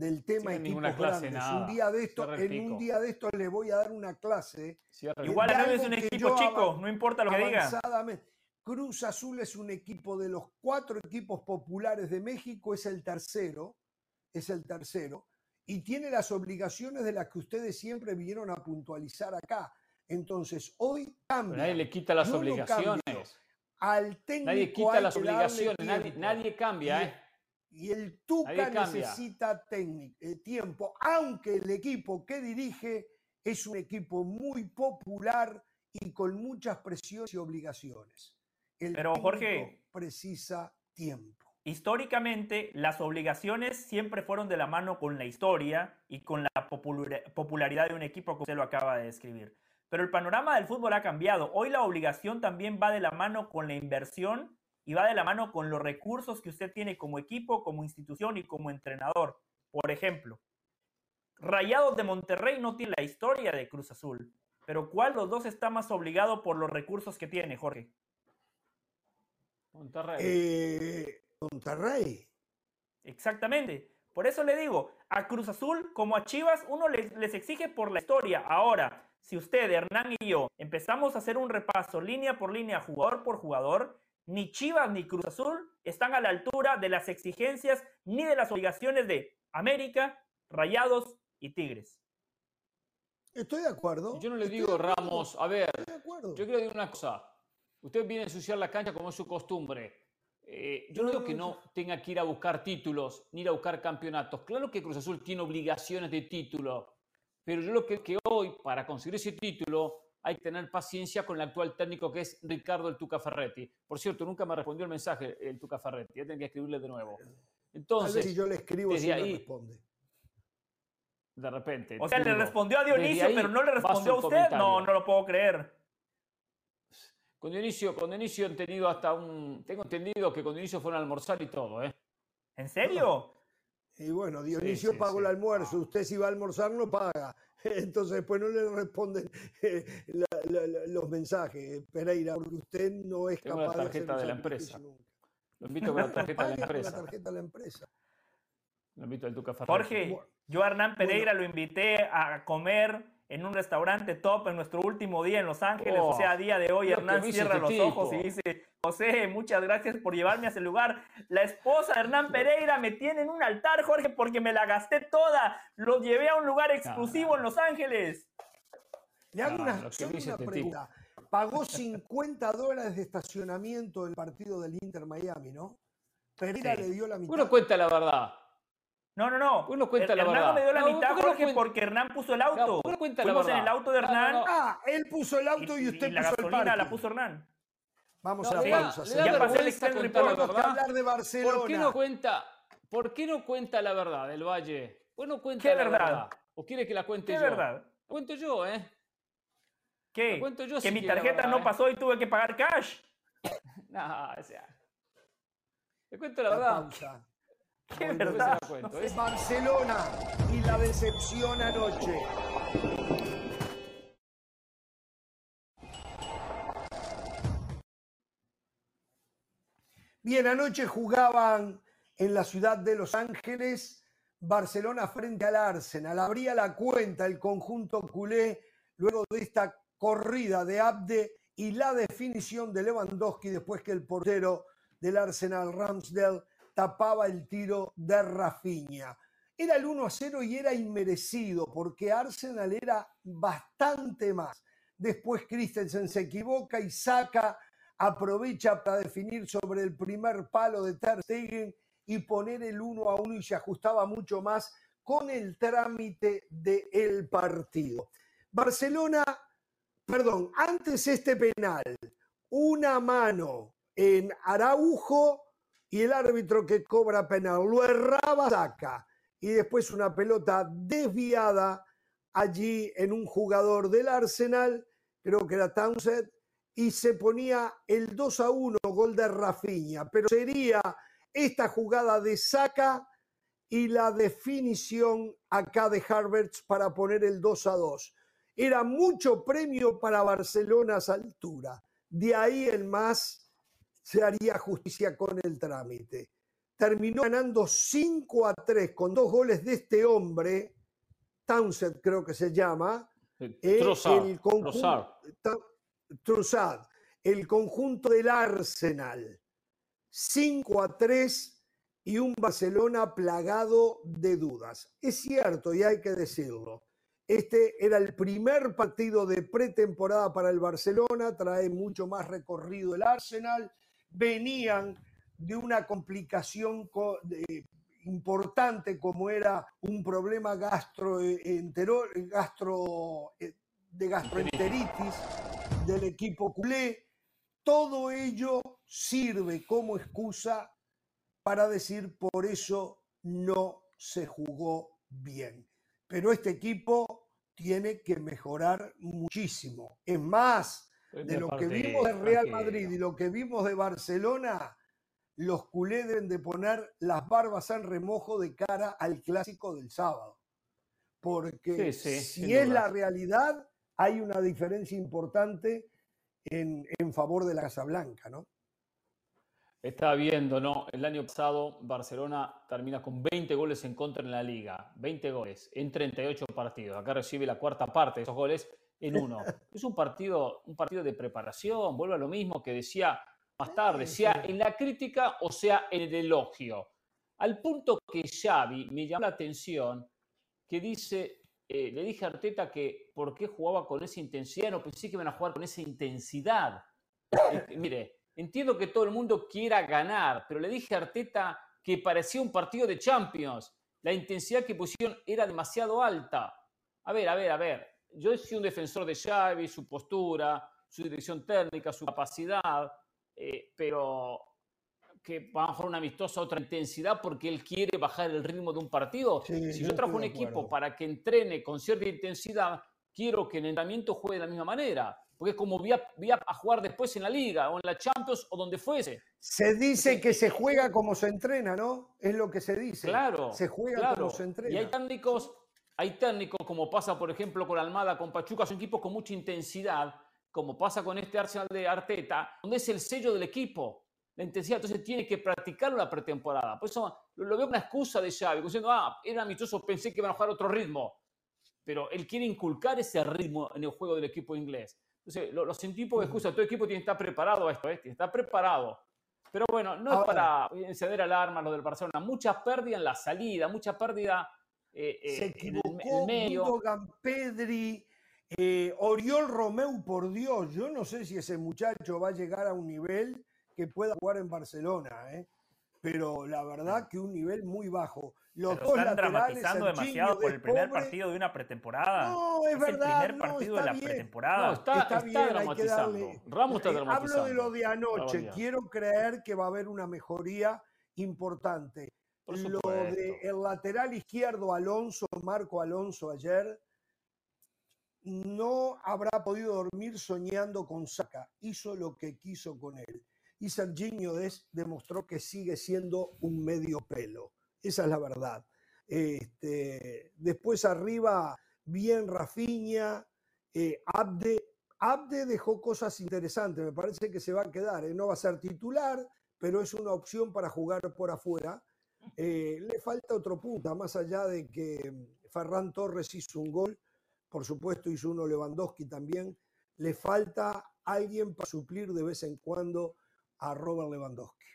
del tema equipos grandes. Un día de esto, en un día de estos les voy a dar una clase. Igual no es un equipo chico, no importa lo que diga. Cruz Azul es un equipo de los cuatro equipos populares de México, es el tercero, es el tercero, y tiene las obligaciones de las que ustedes siempre vinieron a puntualizar acá. Entonces, hoy cambia. nadie le quita las obligaciones. Al técnico nadie quita las obligaciones, nadie, cambia, ¿eh? Y el Tuca necesita eh, tiempo, aunque el equipo que dirige es un equipo muy popular y con muchas presiones y obligaciones. El Pero Jorge precisa tiempo. Históricamente, las obligaciones siempre fueron de la mano con la historia y con la popularidad de un equipo, como usted lo acaba de describir. Pero el panorama del fútbol ha cambiado. Hoy la obligación también va de la mano con la inversión y va de la mano con los recursos que usted tiene como equipo, como institución y como entrenador. Por ejemplo, Rayados de Monterrey no tiene la historia de Cruz Azul, pero ¿cuál de los dos está más obligado por los recursos que tiene, Jorge? Monterrey. Eh, Monterrey. Exactamente. Por eso le digo, a Cruz Azul como a Chivas, uno les, les exige por la historia. Ahora, si usted, Hernán y yo empezamos a hacer un repaso línea por línea, jugador por jugador, ni Chivas ni Cruz Azul están a la altura de las exigencias ni de las obligaciones de América, Rayados y Tigres. Estoy de acuerdo. Yo no le digo, Ramos, a ver, yo quiero decir una cosa. Usted viene a ensuciar la cancha como es su costumbre. Eh, yo no digo que no tenga que ir a buscar títulos, ni ir a buscar campeonatos. Claro que Cruz Azul tiene obligaciones de título, pero yo lo que, que hoy, para conseguir ese título, hay que tener paciencia con el actual técnico que es Ricardo el Tuca Ferretti. Por cierto, nunca me respondió el mensaje el Tuca Ferretti, ya tengo que escribirle de nuevo. Entonces, si yo le escribo, desde ahí, responde. De repente. O sea, le respondió a Dionisio, pero no le respondió a usted. No, no lo puedo creer. Con Dionisio, con Dionisio han tenido hasta un. Tengo entendido que con Dionisio fueron a almorzar y todo, ¿eh? ¿En serio? Y bueno, Dionisio pagó el almuerzo. Usted si va a almorzar no paga. Entonces después no le responden eh, los mensajes, Pereira, porque usted no es capaz la tarjeta de, la empresa. Lo invito con la tarjeta de la empresa. la tarjeta de la empresa. Lo invito al Tuca Jorge, yo a Hernán Pereira lo invité a comer en un restaurante top en nuestro último día en Los Ángeles. o sea, a día de hoy Hernán cierra los ojos y dice, José, muchas gracias por llevarme a ese lugar. La esposa de Hernán Pereira me tiene en un altar, Jorge, porque me la gasté toda. Lo llevé a un lugar exclusivo en Los Ángeles. Le hago una, pregunta. Pagó 50 dólares de estacionamiento el partido del Inter Miami, ¿no? Pereira le dio la mitad. Uno cuenta la verdad. No, no, no. Uno cuenta la Hernán verdad. me dio la mitad, Jorge, porque Hernán puso el auto. Uno cuenta Fuimos la en el auto de Hernán. Ah, él puso el auto y, usted y la puso gasolina el la puso Hernán. Vamos a la pausa. Ya pasé el report. hablar de Barcelona. ¿Por qué no cuenta, por qué no cuenta la verdad del Valle? ¿Por no cuenta ¿Qué la verdad? ¿O quiere que la cuente ¿Qué yo? verdad? La cuento yo, ¿eh? ¿Qué? La cuento yo que si mi la tarjeta verdad, no ¿eh? pasó y tuve que pagar cash. No, o sea. Le cuento la La verdad. ¿Qué se. Es- Barcelona y la decepción anoche. Bien, anoche jugaban en la ciudad de Los Ángeles Barcelona frente al Arsenal. Abría la cuenta el conjunto culé luego de esta corrida de Abde y la definición de Lewandowski después que el portero del Arsenal Ramsdale tapaba el tiro de Rafinha. Era el 1 a 0 y era inmerecido porque Arsenal era bastante más. Después Christensen se equivoca y saca, aprovecha para definir sobre el primer palo de Ter y poner el 1 a 1 y se ajustaba mucho más con el trámite del partido. Barcelona, perdón, antes este penal, una mano en Araujo y el árbitro que cobra penal lo erraba, saca. Y después una pelota desviada allí en un jugador del Arsenal, creo que era Townsend, y se ponía el 2 a 1, gol de Rafinha. Pero sería esta jugada de saca y la definición acá de Harvards para poner el 2 a 2. Era mucho premio para Barcelona a esa altura. De ahí en más se haría justicia con el trámite. Terminó ganando 5 a 3 con dos goles de este hombre, Townsend creo que se llama, eh, Trossard, el conjunto, Trossard. El conjunto del Arsenal. 5 a 3 y un Barcelona plagado de dudas. Es cierto y hay que decirlo. Este era el primer partido de pretemporada para el Barcelona, trae mucho más recorrido el Arsenal. Venían de una complicación importante como era un problema gastro, gastro, eh, de gastroenteritis del equipo culé. Todo ello sirve como excusa para decir por eso no se jugó bien. Pero este equipo tiene que mejorar muchísimo. Es más, de lo que vimos de Real Madrid y lo que vimos de Barcelona, los culés deben de poner las barbas en remojo de cara al clásico del sábado. Porque si es la realidad, hay una diferencia importante en, en favor de la Casa Blanca, ¿no? Estaba viendo, ¿no? El año pasado Barcelona termina con 20 goles en contra en la liga. 20 goles en 38 partidos. Acá recibe la cuarta parte de esos goles en uno. Es un partido, un partido de preparación. Vuelve a lo mismo que decía más tarde, sea en la crítica o sea en el elogio. Al punto que Xavi me llamó la atención que dice, eh, le dije a Arteta que por qué jugaba con esa intensidad, no pensé que iban a jugar con esa intensidad. mire, Entiendo que todo el mundo quiera ganar, pero le dije a Arteta que parecía un partido de Champions. La intensidad que pusieron era demasiado alta. A ver, a ver, a ver. Yo soy un defensor de Xavi, su postura, su dirección técnica, su capacidad, eh, pero que va a jugar una amistosa a otra intensidad porque él quiere bajar el ritmo de un partido. si yo trajo un equipo para que entrene con cierta intensidad, quiero que el entrenamiento juegue de la misma manera porque es como voy a, jugar después en la Liga o en la Champions o donde fuese. Se dice que se juega como se entrena, ¿no? Es lo que se dice. Claro. Se juega como se entrena. Y hay técnicos, hay técnicos como pasa, por ejemplo, con Almada, con Pachuca, son equipos con mucha intensidad, como pasa con este Arsenal de Arteta, donde es el sello del equipo, la intensidad. Entonces tiene que practicarlo la pretemporada. Por eso lo, veo una excusa de Xavi, diciendo, ah, era amistoso, pensé que iban a jugar otro ritmo. Pero él quiere inculcar ese ritmo en el juego del equipo inglés. Entonces, lo, sentí por excusa. Todo equipo tiene que estar preparado a esto, ¿eh? está preparado. Pero bueno, no es para encender alarma lo del Barcelona. Mucha pérdida en la salida, mucha pérdida eh, eh, Se equivocó, medio. Pedri, eh, Oriol Romeu, por Dios, yo no sé si ese muchacho va a llegar a un nivel que pueda jugar en Barcelona, ¿eh? pero la verdad que un nivel muy bajo. Los dos están dramatizando demasiado por el primer partido de una pretemporada. No, es, verdad. el primer partido de la pretemporada. No, está, está, bien, dramatizando. Ramos está dramatizando. Hablo de lo de anoche. Quiero creer que va a haber una mejoría importante. Lo de el lateral izquierdo Alonso, Marco Alonso ayer, no habrá podido dormir soñando con Saca. Hizo lo que quiso con él. Y Serginho demostró que sigue siendo un medio pelo esa es la verdad. Este, después arriba, bien Rafiña, eh, Abde. Abde dejó cosas interesantes, me parece que se va a quedar. ¿eh? No va a ser titular, pero es una opción para jugar por afuera. Eh, le falta otro punta, más allá de que Ferran Torres hizo un gol, por supuesto hizo uno Lewandowski también. Le falta alguien para suplir de vez en cuando a Robert Lewandowski.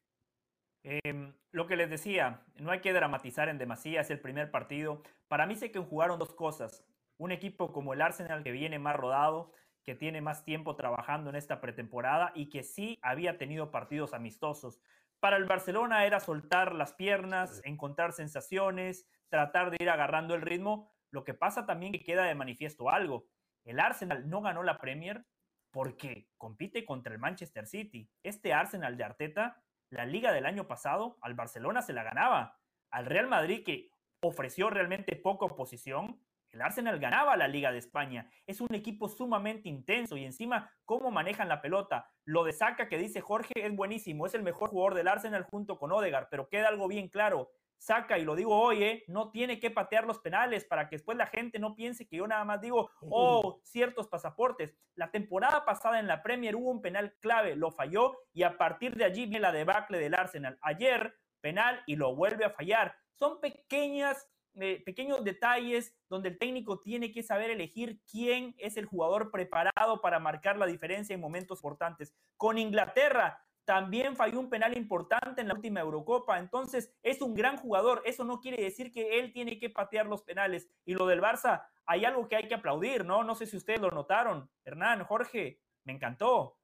Em, lo que les decía, no hay que dramatizar en demasía, es el primer partido. Para mí sé que jugaron dos cosas. Un equipo como el Arsenal que viene más rodado, que tiene más tiempo trabajando en esta pretemporada y que sí había tenido partidos amistosos. Para el Barcelona era soltar las piernas, encontrar sensaciones, tratar de ir agarrando el ritmo. Lo que pasa también que queda de manifiesto algo. El Arsenal no ganó la Premier porque compite contra el Manchester City. Este Arsenal de Arteta la liga del año pasado al Barcelona se la ganaba. Al Real Madrid, que ofreció realmente poca oposición, el Arsenal ganaba la Liga de España. Es un equipo sumamente intenso y encima cómo manejan la pelota. Lo de Saca que dice Jorge es buenísimo, es el mejor jugador del Arsenal junto con Odegaard, pero queda algo bien claro. Saca, y lo digo hoy, ¿eh? no tiene que patear los penales para que después la gente no piense que yo nada más digo, oh, ciertos pasaportes. La temporada pasada en la Premier hubo un penal clave, lo falló y a partir de allí viene la debacle del Arsenal. Ayer, penal y lo vuelve a fallar. Son pequeñas, eh, pequeños detalles donde el técnico tiene que saber elegir quién es el jugador preparado para marcar la diferencia en momentos importantes. Con Inglaterra también falló un penal importante en la última Eurocopa. Entonces, es un gran jugador. Eso no quiere decir que él tiene que patear los penales. Y lo del Barça, hay algo que hay que aplaudir, ¿no? No sé si ustedes lo notaron. Hernán, Jorge, me encantó.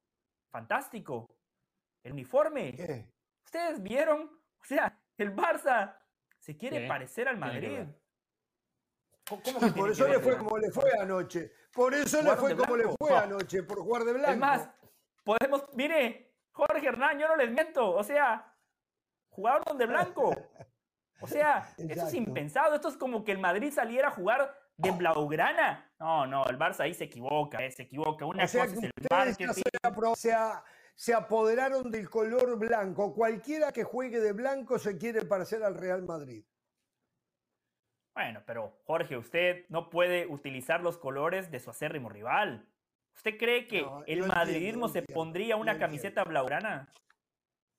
Fantástico. El uniforme. ¿Qué? ¿Ustedes vieron? O sea, el Barça se quiere parecer al Madrid. por eso le fue como le fue anoche. Por eso le fue como le fue anoche, por jugar de blanco. Es más, podemos, mire, Jorge Hernán, yo no les miento. O sea, jugaron de blanco. O sea, esto es impensado. Esto es como que el Madrid saliera a jugar de blaugrana. No, no, el Barça ahí se equivoca, eh, se equivoca. Una cosa es el marketing. Se, se apoderaron del color blanco. Cualquiera que juegue de blanco se quiere parecer al Real Madrid. Bueno, pero Jorge, usted no puede utilizar los colores de su acérrimo rival. ¿Usted cree que el madridismo se pondría una camiseta blaugrana?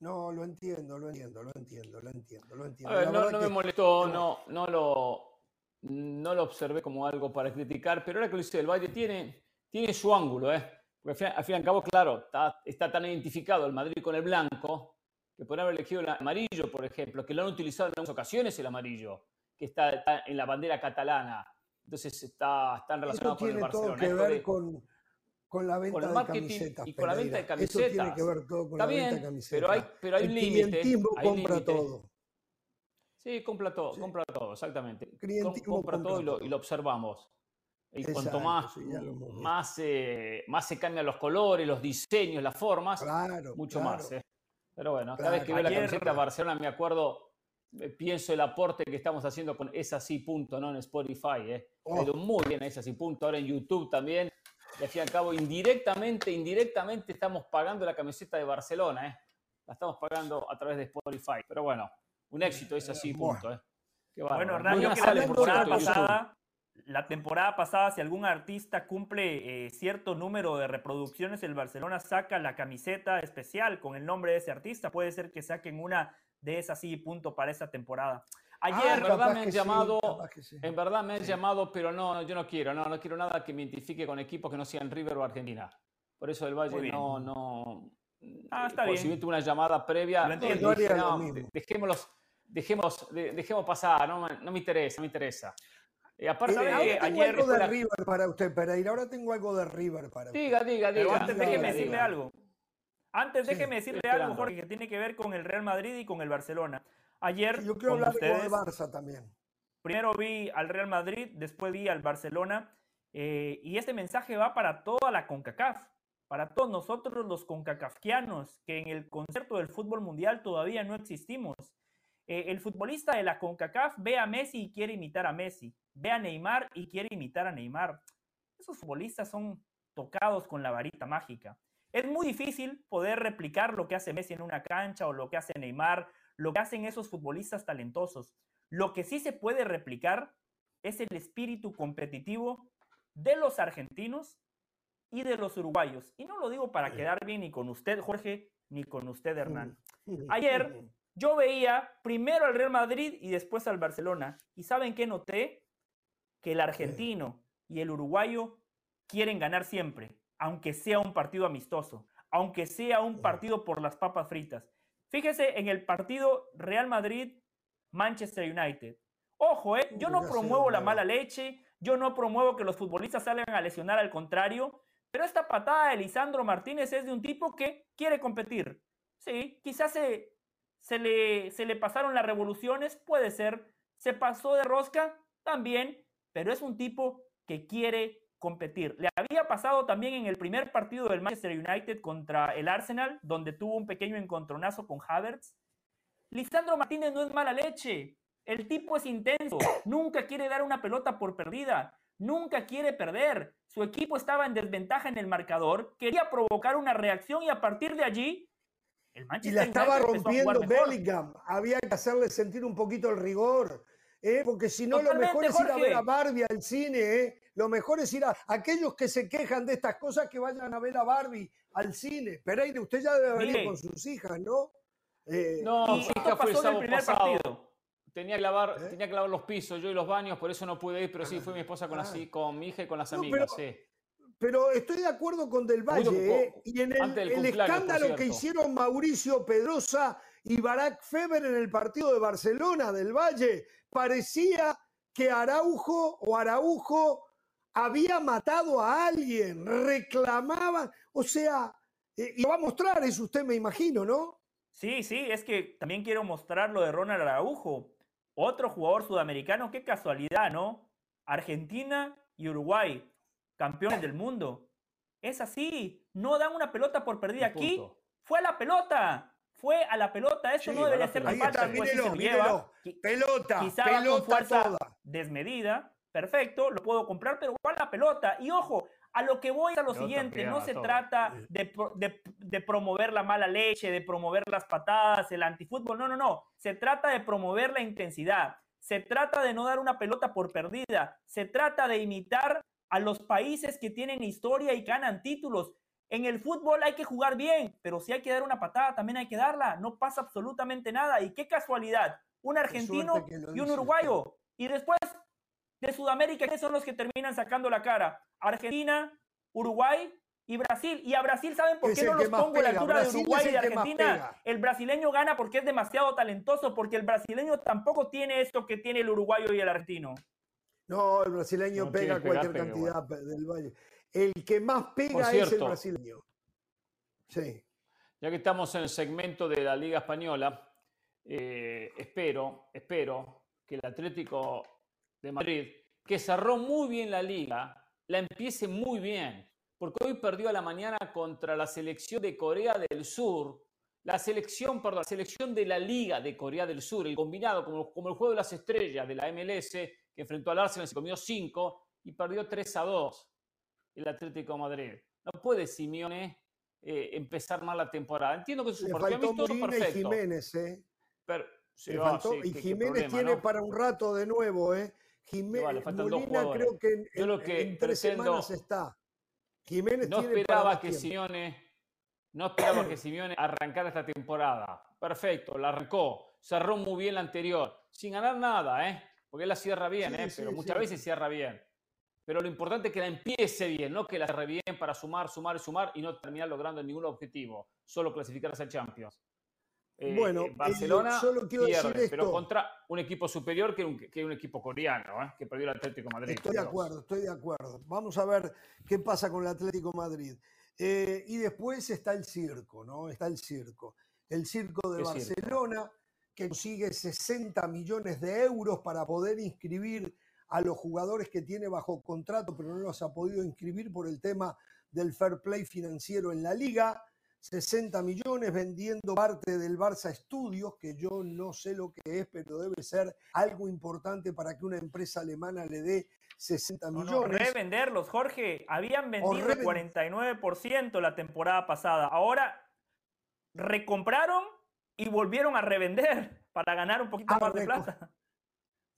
No, lo entiendo, lo entiendo, lo entiendo, lo entiendo, lo entiendo. no, me molestó, no, no lo, no lo observé como algo para criticar, pero ahora que lo dice el Valle tiene, tiene su ángulo, ¿eh? Porque al fin, y al cabo, claro, está, tan identificado el Madrid con el blanco que por haber elegido el amarillo, por ejemplo, que lo han utilizado en algunas ocasiones el amarillo, que está, en la bandera catalana. Entonces está, está relacionado con el Barcelona. Tiene todo que ver con, con la venta de camisetas. Y con la venta de camisetas. Eso tiene que ver todo con la venta de camisetas. Pero hay, pero hay límites. compra todo. Sí, compra todo, compra todo, exactamente. compra, todo, y lo, observamos. Y cuanto más, más, eh, más se cambian los colores, los diseños, las formas, mucho más. Eh. Pero bueno, cada vez que veo la camiseta de Barcelona me acuerdo, eh, pienso el aporte que estamos haciendo con Es Así Punto, ¿no? En Spotify. Eh. Oh. muy bien Es Así Punto. Ahora en YouTube también y al fin y al cabo, indirectamente, indirectamente estamos pagando la camiseta de Barcelona, ¿eh? La estamos pagando a través de Spotify. Pero bueno, un éxito es así, punto, ¿eh? bueno, Hernán, yo que la temporada pasada, la temporada pasada, si algún artista cumple eh, cierto número de reproducciones, el Barcelona saca la camiseta especial con el nombre de ese artista. Puede ser que saquen una de esas así, punto, para esa temporada. Ayer, ah, en verdad me han llamado, en verdad me han llamado, pero no, yo no quiero, no, no quiero nada que me identifique con equipos que no sean River o Argentina. Por eso el Valle no, no. Ah, está bien. Si una llamada previa, dejémoslos, dejemos, dejemos pasar, no, no me interesa, no me interesa. Y aparte, eh, tengo ayer algo de River para usted, Pereira. Ahora tengo algo de River para usted. Diga, diga, diga. antes déjeme decirle algo. Antes déjeme decirle algo, Jorge, que tiene que ver con el Real Madrid y con el Barcelona. Ayer, yo quiero hablar ustedes, de Barça también. Primero vi al Real Madrid, después vi al Barcelona, eh, y este mensaje va para toda la CONCACAF, para todos nosotros los CONCACAFianos, que en el concierto del fútbol mundial todavía no existimos. Eh, el futbolista de la CONCACAF ve a Messi y quiere imitar a Messi, ve a Neymar y quiere imitar a Neymar. Esos futbolistas son tocados con la varita mágica. Es muy difícil poder replicar lo que hace Messi en una cancha o lo que hace Neymar lo que hacen esos futbolistas talentosos. Lo que sí se puede replicar es el espíritu competitivo de los argentinos y de los uruguayos. Y no lo digo para quedar bien ni con usted, Jorge, ni con usted, Hernán. Ayer yo veía primero al Real Madrid y después al Barcelona. ¿Y saben qué noté? Que el argentino y el uruguayo quieren ganar siempre, aunque sea un partido amistoso, aunque sea un partido por las papas fritas. Fíjese en el partido Real Madrid-Manchester United. Ojo, eh, yo no promuevo la mala leche, yo no promuevo que los futbolistas salgan a lesionar, al contrario, pero esta patada de Lisandro Martínez es de un tipo que quiere competir. Sí, quizás se, se, le, se le pasaron las revoluciones, puede ser, se pasó de rosca también, pero es un tipo que quiere competir. Le había pasado también en el primer partido del Manchester United contra el Arsenal, donde tuvo un pequeño encontronazo con Havertz. Lisandro Martínez no es mala leche. El tipo es intenso. Nunca quiere dar una pelota por perdida. Nunca quiere perder. Su equipo estaba en desventaja en el marcador. Quería provocar una reacción y a partir de allí el Manchester y la estaba rompiendo Bellingham. Había que hacerle sentir un poquito el rigor. ¿eh? Porque si no, lo mejor es ir a ver a Barbie al cine. ¿eh? Lo mejor es ir a aquellos que se quejan de estas cosas que vayan a ver a Barbie al cine. Pereira, usted ya debe venir con sus hijas, ¿no? Eh, no, mi hija fue el sábado pasado. Tenía que, lavar, ¿Eh? tenía que lavar los pisos, yo y los baños, por eso no pude ir, pero sí fue mi esposa con, ah. con mi hija y con las amigas, sí. Pero estoy de acuerdo con Del Valle. ¿eh? Y en el, escándalo que hicieron Mauricio Pedrosa y Barack Feber en el partido de Barcelona del Valle, parecía que Araujo o Araujo había matado a alguien, reclamaban, o sea, eh, y va a mostrar eso usted me imagino, ¿no? Sí, sí, es que también quiero mostrar lo de Ronald Araujo, otro jugador sudamericano, qué casualidad, ¿no? Argentina y Uruguay, campeones del mundo. Es así, no dan una pelota por perdida aquí. Fue a la pelota, fue a la pelota. Eso no debería ser falta. Pelota, quizá pelota con fuerza desmedida. Perfecto, lo puedo comprar, pero fue a la pelota. Y ojo, a lo que voy es a lo siguiente, no se trata de, de, promover la mala leche, de promover las patadas, el antifútbol, no, no, no, se trata de promover la intensidad, se trata de no dar una pelota por perdida, se trata de imitar a los países que tienen historia y ganan títulos. En el fútbol hay que jugar bien, pero si hay que dar una patada, también hay que darla. No pasa absolutamente nada. Y qué casualidad, un argentino y un uruguayo. Y después de Sudamérica, ¿qué son los que terminan sacando la cara? Argentina, Uruguay y Brasil. Y a Brasil, ¿saben por qué no los pongo a la altura de Uruguay y de Argentina? El brasileño gana porque es demasiado talentoso, porque el brasileño tampoco tiene esto que tiene el uruguayo y el argentino. No, el brasileño pega cualquier cantidad del Valle. El que más pega es el brasileño. Sí. Ya que estamos en el segmento de la Liga Española, eh, espero, espero que el Atlético de Madrid, que cerró muy bien la liga, la empiece muy bien. Porque hoy perdió a la mañana contra la selección de Corea del Sur, la selección, perdón, la selección de la Liga de Corea del Sur, el combinado como, como el juego de las estrellas de la MLS, que enfrentó al Arsenal, se comió 5 y perdió 3 a 2 el Atlético de Madrid. No puede Simeone eh, empezar mal la temporada. Entiendo que su partido amistoso perfecto. Y Jiménez, ¿eh? Pero, y Jiménez tiene para un rato de nuevo, ¿eh? Jiménez, Molina creo que en, tres semanas está. Jiménez no esperaba que Simeone no esperaba que Simeone arrancara esta temporada. Perfecto, la arrancó. Cerró muy bien la anterior, sin ganar nada, ¿eh? Porque él la cierra bien, ¿eh? pero muchas veces cierra bien. Pero lo importante es que la empiece bien, no que la cierre bien para sumar, sumar y sumar y no terminar logrando ningún objetivo, solo clasificarse a Champions. Eh, bueno, eh, Barcelona solo quiero pierde, pero contra un equipo superior que un, que un equipo coreano, ¿eh? que perdió el Atlético Madrid. Estoy de acuerdo, estoy de acuerdo. Vamos a ver qué pasa con el Atlético Madrid. y después está el circo, ¿no? Está el circo. El circo de Barcelona que consigue 60 millones de euros para poder inscribir a los jugadores que tiene bajo contrato, pero no los ha podido inscribir por el tema del fair play financiero en la liga. 60 millones vendiendo parte del Barça Studios, que yo no sé lo que es, pero debe ser algo importante para que una empresa alemana le dé 60 millones. revenderlos, Jorge. Habían vendido el 49% la temporada pasada. Ahora recompraron y volvieron a revender para ganar un poquito más de plata.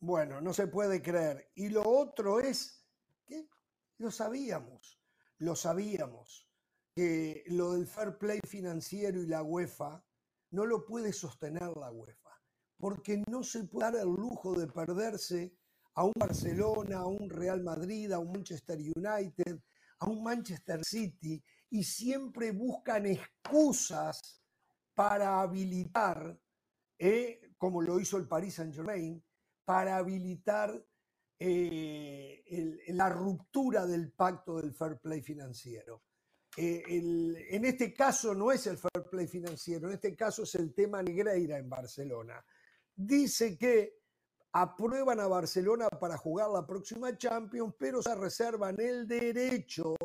Bueno, no se puede creer. Y lo otro es que lo sabíamos, lo sabíamos, que lo del fair play financiero y la UEFA no lo puede sostener la UEFA, porque no se puede dar el lujo de perderse a un Barcelona, a un Real Madrid, a un Manchester United, a un Manchester City, y siempre buscan excusas para habilitar, eh, como lo hizo el Paris Saint Germain, para habilitar eh, la ruptura del pacto del fair play financiero. Eh, en este caso no es el fair play financiero, en este caso es el tema Negreira en Barcelona. Dice que aprueban a Barcelona para jugar la próxima Champions, pero se reservan el derecho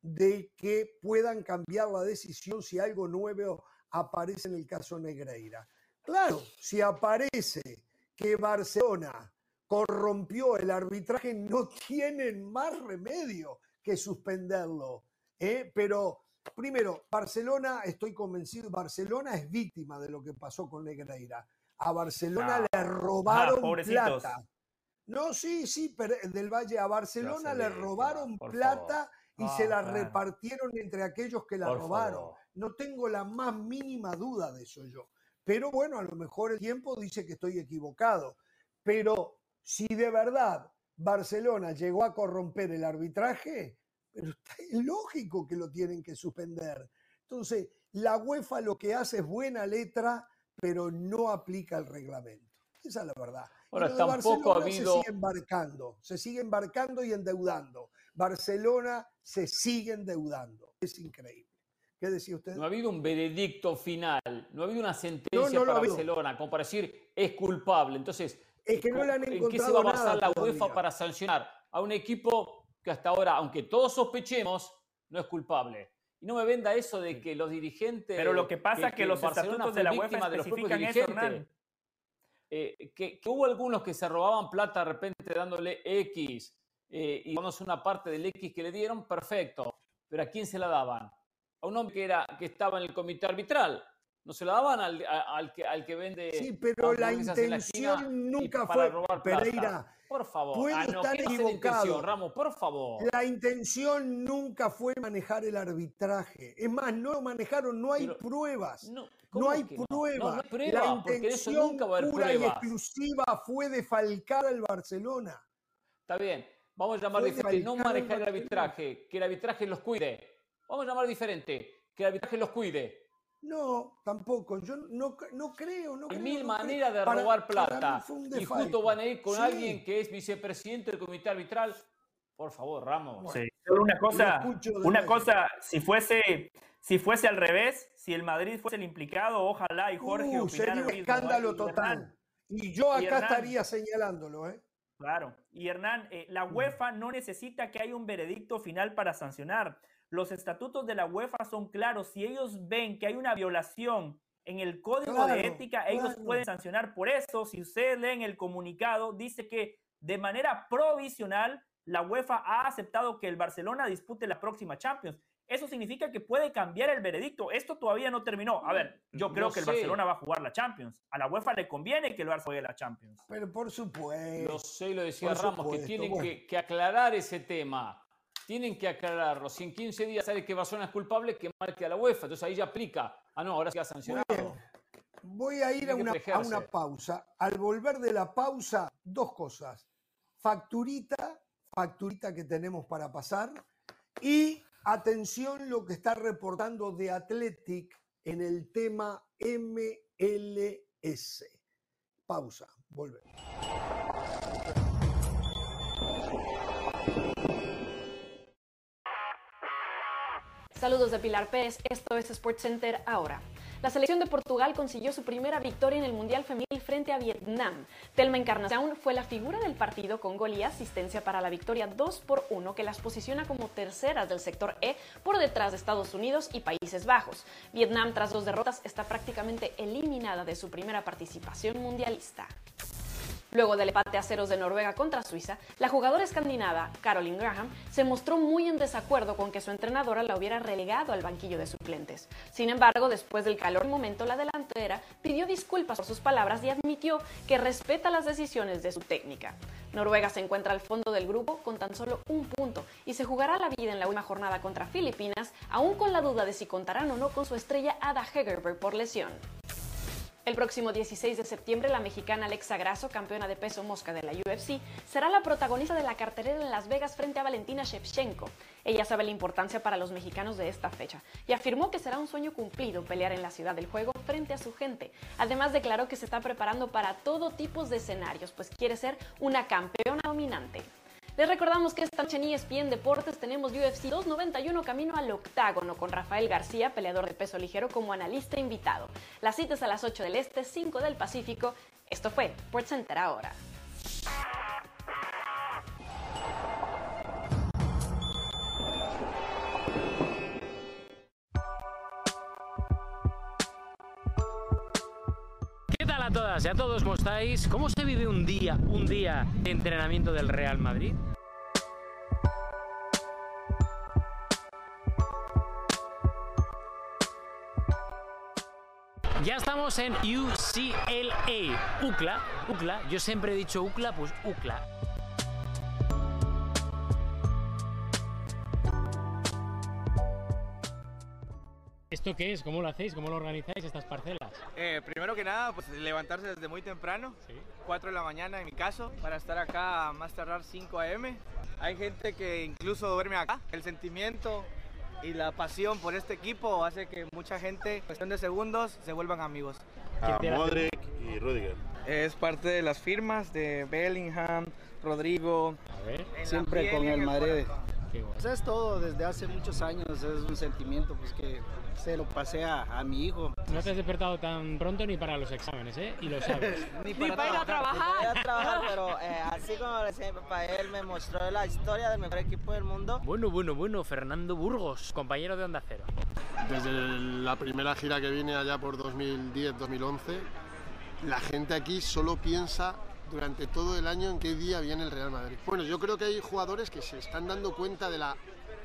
de que puedan cambiar la decisión si algo nuevo aparece en el caso Negreira. Claro, si aparece que Barcelona corrompió el arbitraje, no tienen más remedio que suspenderlo. ¿eh? Pero primero, Barcelona, estoy convencido, Barcelona es víctima de lo que pasó con Negreira. A Barcelona le robaron plata. No, sí, sí, pero del Valle a Barcelona le robaron plata y se la repartieron entre aquellos que la robaron. No tengo la más mínima duda de eso yo. Pero bueno, a lo mejor el tiempo dice que estoy equivocado. Pero si de verdad Barcelona llegó a corromper el arbitraje, pero es lógico que lo tienen que suspender. Entonces, la UEFA lo que hace es buena letra, pero no aplica el reglamento. Esa es la verdad. Ahora, tampoco ha habido... Se sigue embarcando, se sigue embarcando y endeudando. Barcelona se sigue endeudando. Es increíble. ¿Qué decía usted? No ha habido un veredicto final, no ha habido una sentencia para Barcelona como para decir es culpable. Entonces, es que no le han ¿en qué se va a basar la UEFA para sancionar a un equipo que hasta ahora, aunque todos sospechemos, no es culpable? Y no me venda eso de que los dirigentes. Pero lo que pasa es que, los estatutos de la UEFA especifican eso, Hernán. Eh, que, hubo algunos que se robaban plata de repente dándole X eh, y vamos una parte del X que le dieron, perfecto. Pero ¿a quién se la daban? A un hombre que, era, que estaba en el comité arbitral. No se la daban al, al, que, al que vende. Sí, pero la intención nunca fue. Pereira, por favor. Puede ah, estar equivocado. Ramos, por favor. La intención nunca fue manejar el arbitraje. Es más, no lo manejaron, no hay pruebas. No, no hay pruebas. la intención pura y exclusiva fue defalcar al Barcelona. Está bien. Vamos a llamar diferente. No manejar el arbitraje. Que el arbitraje los cuide. Vamos a llamar diferente. Que el arbitraje los cuide. No, tampoco. Yo no, no creo. No Hay mil maneras de robar plata. Y justo van a ir con alguien que es vicepresidente del comité arbitral. Por favor, Ramos. Sí. una cosa, una cosa, si fuese, si fuese al revés, si el Madrid fuese el implicado, ojalá y Jorge uh, Sería un escándalo total. Y yo acá estaría señalándolo, ¿eh? Claro. Y Hernán, eh, la mm. UEFA no necesita que haya un veredicto final para sancionar. Los estatutos de la UEFA son claros. Si ellos ven que hay una violación en el código de ética, ellos pueden sancionar por eso. Si ustedes leen el comunicado, dice que de manera provisional la UEFA ha aceptado que el Barcelona dispute la próxima Champions. Eso significa que puede cambiar el veredicto. Esto todavía no terminó. A ver, yo creo que el Barcelona va a jugar la Champions. A la UEFA le conviene que el Barça juegue la Champions. Pero por supuesto. Lo sé, lo decía Ramos, que tienen que, que, aclarar ese tema tienen que aclararlo. Si en 15 días sale que Barcelona es culpable, que marque a la UEFA. Entonces ahí ya aplica. Ah, no, ahora sí ha sancionado. Voy a ir a una, a una, pausa. Al volver de la pausa, dos cosas. Facturita, facturita que tenemos para pasar. Y atención lo que está reportando de Athletic en el tema MLS. Pausa, volvemos. Saludos de Pilar Pérez, esto es SportsCenter ahora. La selección de Portugal consiguió su primera victoria en el Mundial Femenil frente a Vietnam. Telma Encarnación fue la figura del partido con gol y asistencia para la victoria 2 por 1 que las posiciona como terceras del sector E por detrás de Estados Unidos y Países Bajos. Vietnam, tras dos derrotas, está prácticamente eliminada de su primera participación mundialista. Luego del empate a ceros de Noruega contra Suiza, la jugadora escandinava Caroline Graham se mostró muy en desacuerdo con que su entrenadora la hubiera relegado al banquillo de suplentes. Sin embargo, después del calor momento, la delantera pidió disculpas por sus palabras y admitió que respeta las decisiones de su técnica. Noruega se encuentra al fondo del grupo con tan solo un punto y se jugará la vida en la última jornada contra Filipinas, aún con la duda de si contarán o no con su estrella Ada Hegerberg por lesión. El próximo 16 de septiembre, la mexicana Alexa Grasso, campeona de peso mosca de la UFC, será la protagonista de la cartelera en Las Vegas frente a Valentina Shevchenko. Ella sabe la importancia para los mexicanos de esta fecha y afirmó que será un sueño cumplido pelear en la ciudad del juego frente a su gente. Además, declaró que se está preparando para todo tipo de escenarios, pues quiere ser una campeona dominante. Les recordamos que esta noche en ESPN Deportes tenemos UFC 291 camino al octágono con Rafael García, peleador de peso ligero, como analista invitado. Las citas a las 8 del Este, 5 del Pacífico. Esto fue Center ahora. ¿Qué tal a todas y a todos? ¿Cómo estáis? ¿Cómo se vive un día, un día de entrenamiento del Real Madrid? Ya estamos en UCLA, UCLA, UCLA, yo siempre he dicho UCLA, pues UCLA. ¿Esto qué es? ¿Cómo lo hacéis? ¿Cómo lo organizáis estas parcelas? Eh, primero que nada, pues levantarse desde muy temprano, 4 de la mañana en mi caso, para estar acá más tardar 5 a.m. Hay gente que incluso duerme acá. El sentimiento y la pasión por este equipo hace que mucha gente, en cuestión de segundos, se vuelvan amigos. A Modric y Rudiger. Es parte de las firmas de Bellingham, Rodrigo. Siempre con el Madrid. Pues es todo desde hace muchos años, es un sentimiento pues que se lo pasé a, mi hijo. No te has despertado tan pronto ni para los exámenes, ¿eh? Y lo sabes. ni, para ir a trabajar. a trabajar, pero eh, así como para él me mostró la historia del mejor equipo del mundo. Bueno, bueno, bueno, Fernando Burgos, compañero de Onda Cero. Desde la primera gira que vine allá por 2010-2011, la gente aquí solo piensa durante todo el año en qué día viene el Real Madrid. Bueno, yo creo que hay jugadores que se están dando cuenta de la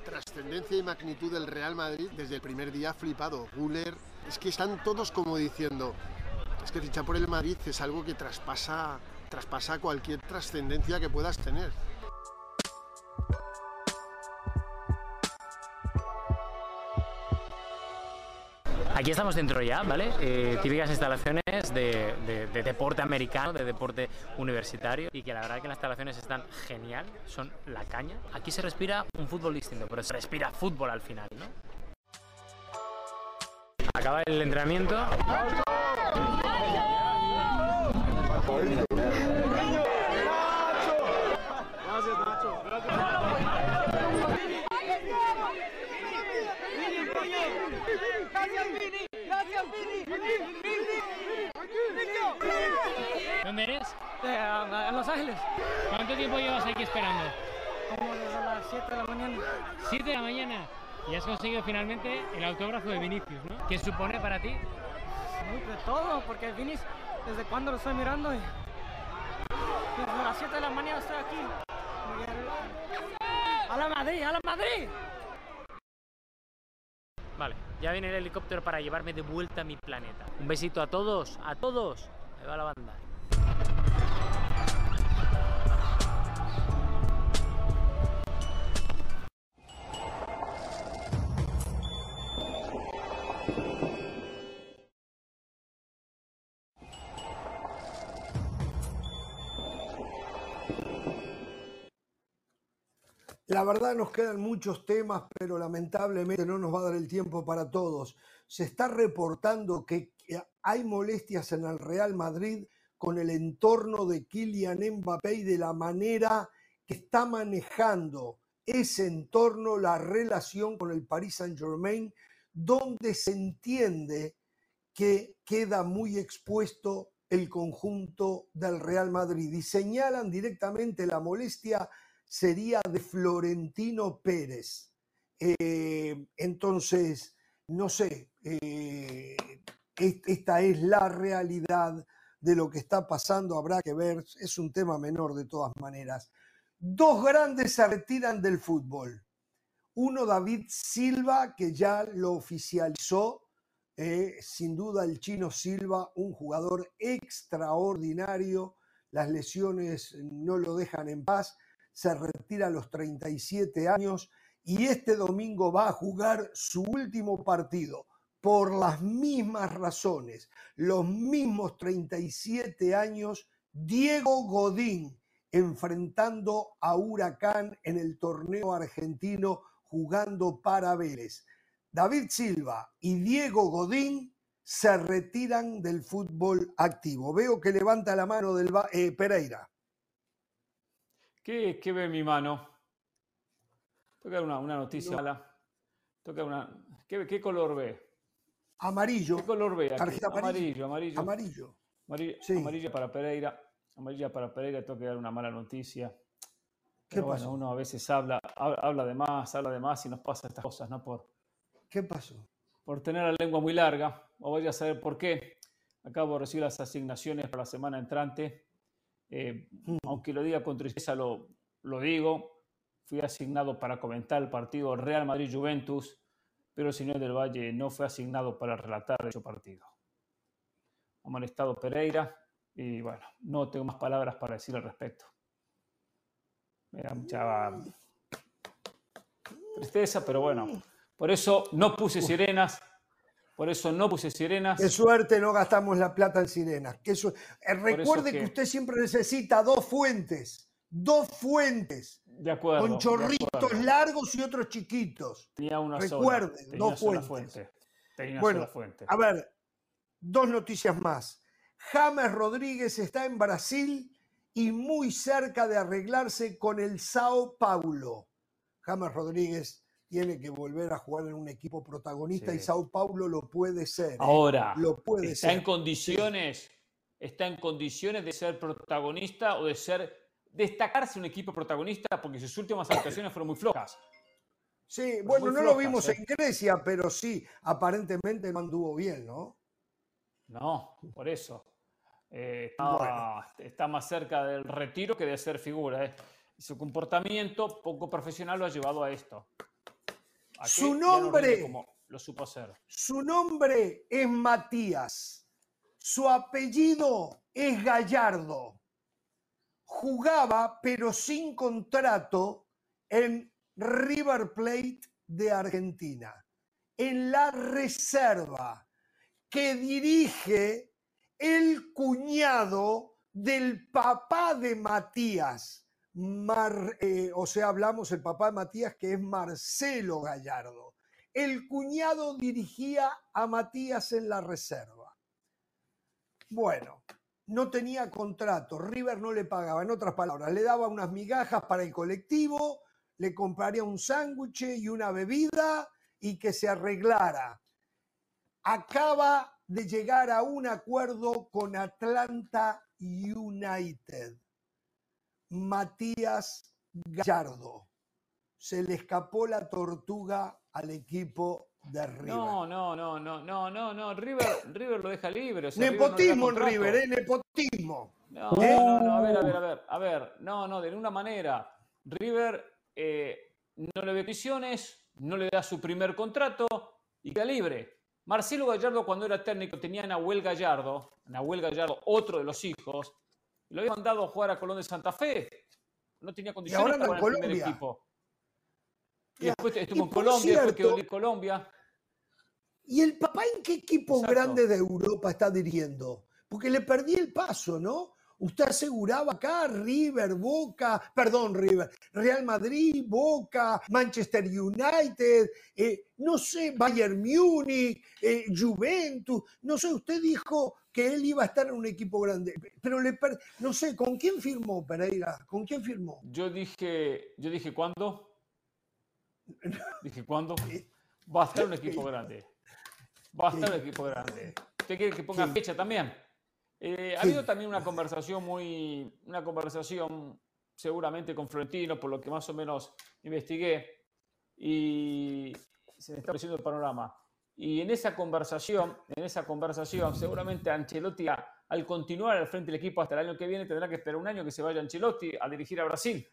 trascendencia y magnitud del Real Madrid desde el primer día flipado. Guller, es que están todos como diciendo, es que fichar por el Madrid es algo que traspasa, traspasa cualquier trascendencia que puedas tener. Aquí estamos dentro ya, ¿vale? Eh, típicas instalaciones de, deporte americano, de deporte universitario y que la verdad que las instalaciones están genial, son la caña. Aquí se respira un fútbol distinto, pero se respira fútbol al final, ¿no? Acaba el entrenamiento. ¿Dónde eres? en Los Ángeles. ¿Cuánto tiempo llevas aquí esperando? Como desde las 7 de la mañana. 7 de la mañana. Y has conseguido finalmente el autógrafo de Vinicius, ¿no? ¿Qué supone para ti? de todo, porque Vinicius, desde cuando lo estoy mirando, y desde las 7 de la mañana estoy aquí. ¡A la Madrid! ¡A la Madrid! Vale, ya viene el helicóptero para llevarme de vuelta a mi planeta. Un besito a todos, a todos. Ahí va la banda. La verdad nos quedan muchos temas, pero lamentablemente no nos va a dar el tiempo para todos. Se está reportando que hay molestias en el Real Madrid con el entorno de Kylian Mbappé y de la manera que está manejando ese entorno, la relación con el Paris Saint-Germain, donde se entiende que queda muy expuesto el conjunto del Real Madrid y señalan directamente la molestia sería de Florentino Pérez. Eh, entonces, no sé, eh, esta es la realidad de lo que está pasando, habrá que ver, es un tema menor de todas maneras. Dos grandes se retiran del fútbol. Uno, David Silva, que ya lo oficializó, eh, sin duda el chino Silva, un jugador extraordinario, las lesiones no lo dejan en paz se retira a los 37 años y este domingo va a jugar su último partido por las mismas razones, los mismos 37 años, Diego Godín enfrentando a Huracán en el torneo argentino jugando para Vélez. David Silva y Diego Godín se retiran del fútbol activo. Veo que levanta la mano del eh, Pereira. ¿Qué, ve mi mano? Toca una, una noticia Toca una, ¿qué, color ve? Amarillo. ¿Qué color ve? Amarillo, amarillo. Amarillo. Amarillo. para Pereira. Amarilla para Pereira, tengo que dar una mala noticia. ¿Qué pasó? uno a veces habla, habla de más, habla de más y nos pasa estas cosas, ¿no? Por, ¿Qué pasó? Por tener la lengua muy larga, o vaya a saber por qué. Acabo de recibir las asignaciones para la semana entrante eh, aunque lo diga con tristeza, lo, digo, fui asignado para comentar el partido Real Madrid-Juventus, pero el señor del Valle no fue asignado para relatar ese partido. Ha molestado Pereira y bueno, no tengo más palabras para decir al respecto. Me da mucha tristeza, pero bueno, por eso no puse sirenas, por eso no puse sirenas. Qué suerte no gastamos la plata en sirenas. Eh, recuerde que... usted siempre necesita dos fuentes. Dos fuentes. De acuerdo. Con chorritos largos y otros chiquitos. Tenía una Recuerden, dos fuentes. bueno, fuente. a ver, dos noticias más. James Rodríguez está en Brasil y muy cerca de arreglarse con el Sao Paulo. James Rodríguez tiene que volver a jugar en un equipo protagonista y Sao Paulo lo puede ser. ¿eh? Ahora, lo puede está en condiciones, está en condiciones de ser protagonista o de ser destacarse un equipo protagonista porque sus últimas actuaciones fueron muy flojas. Sí, bueno, no lo vimos ¿eh? en Grecia, pero sí, aparentemente no anduvo bien, ¿no? No, por eso. Eh, está, más cerca del retiro que de ser figura. Su comportamiento poco profesional lo ha llevado a esto su nombre, lo supo hacer. Su nombre es Matías. Su apellido es Gallardo. Jugaba, pero sin contrato, en River Plate de Argentina, en la reserva que dirige el cuñado del papá de Matías, eh, o sea, hablamos el papá de Matías, que es Marcelo Gallardo. El cuñado dirigía a Matías en la reserva. Bueno, no tenía contrato, River no le pagaba, en otras palabras, le daba unas migajas para el colectivo, le compraría un sándwich y una bebida y que se arreglara. Acaba de llegar a un acuerdo con Atlanta United Matías Gallardo. Se le escapó la tortuga al equipo de River. No, no, no, no, no, no, no. River, River lo deja libre. nepotismo en River, ¿eh? Nepotismo. No, no, no, a ver, a ver, a ver, a ver. No, no, de ninguna manera. River eh, no le ve prisiones, no le da su primer contrato y queda libre. Marcelo Gallardo, cuando era técnico, tenía a Nahuel Gallardo, Nahuel Gallardo, otro de los hijos, lo había mandado a jugar a Colón de Santa Fe. No tenía condiciones para jugar en el primer equipo. Y después estuvo en Colombia, después quedó en Colombia. ¿Y el papá en qué equipo grande de Europa está dirigiendo? Porque le perdí el paso, ¿no? Usted aseguraba acá River, Boca, perdón, River, Real Madrid, Boca, Manchester United, eh, no sé, Bayern Múnich, eh, Juventus, no sé, usted dijo que él iba a estar en un equipo grande, pero le no sé, ¿con quién firmó Pereira? ¿Con quién firmó? Yo dije, yo dije, ¿cuándo? dije, ¿cuándo? Va a estar un equipo grande. Va a estar un equipo grande. ¿Usted quiere que ponga fecha también? Eh, ha habido también una conversación muy, una conversación seguramente con Florentino, por lo que más o menos investigué, y se me está ofreciendo el panorama. Y en esa conversación, en esa conversación, seguramente Ancelotti, al continuar al frente del equipo hasta el año que viene, tendrá que esperar un año que se vaya Ancelotti a dirigir a Brasil.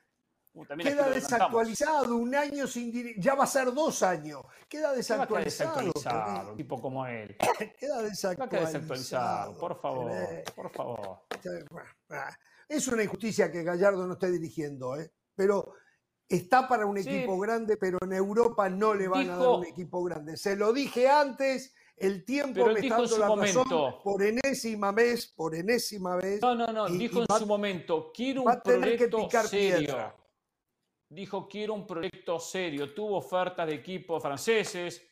Queda desactualizado, un año sin dirigir, ya va a ser dos años. Queda desactualizado. desactualizado un tipo como él. Queda desactualizado. desactualizado, por favor, por favor. Es una injusticia que Gallardo no esté dirigiendo, ¿eh? pero está para un equipo grande, pero en Europa no le van a dar un equipo grande. Se lo dije antes, el tiempo me está dando la razón por enésima vez, por enésima vez. No, no, no, dijo en su momento, quiero un proyecto serio dijo quiero un proyecto serio. Tuvo ofertas de equipos franceses,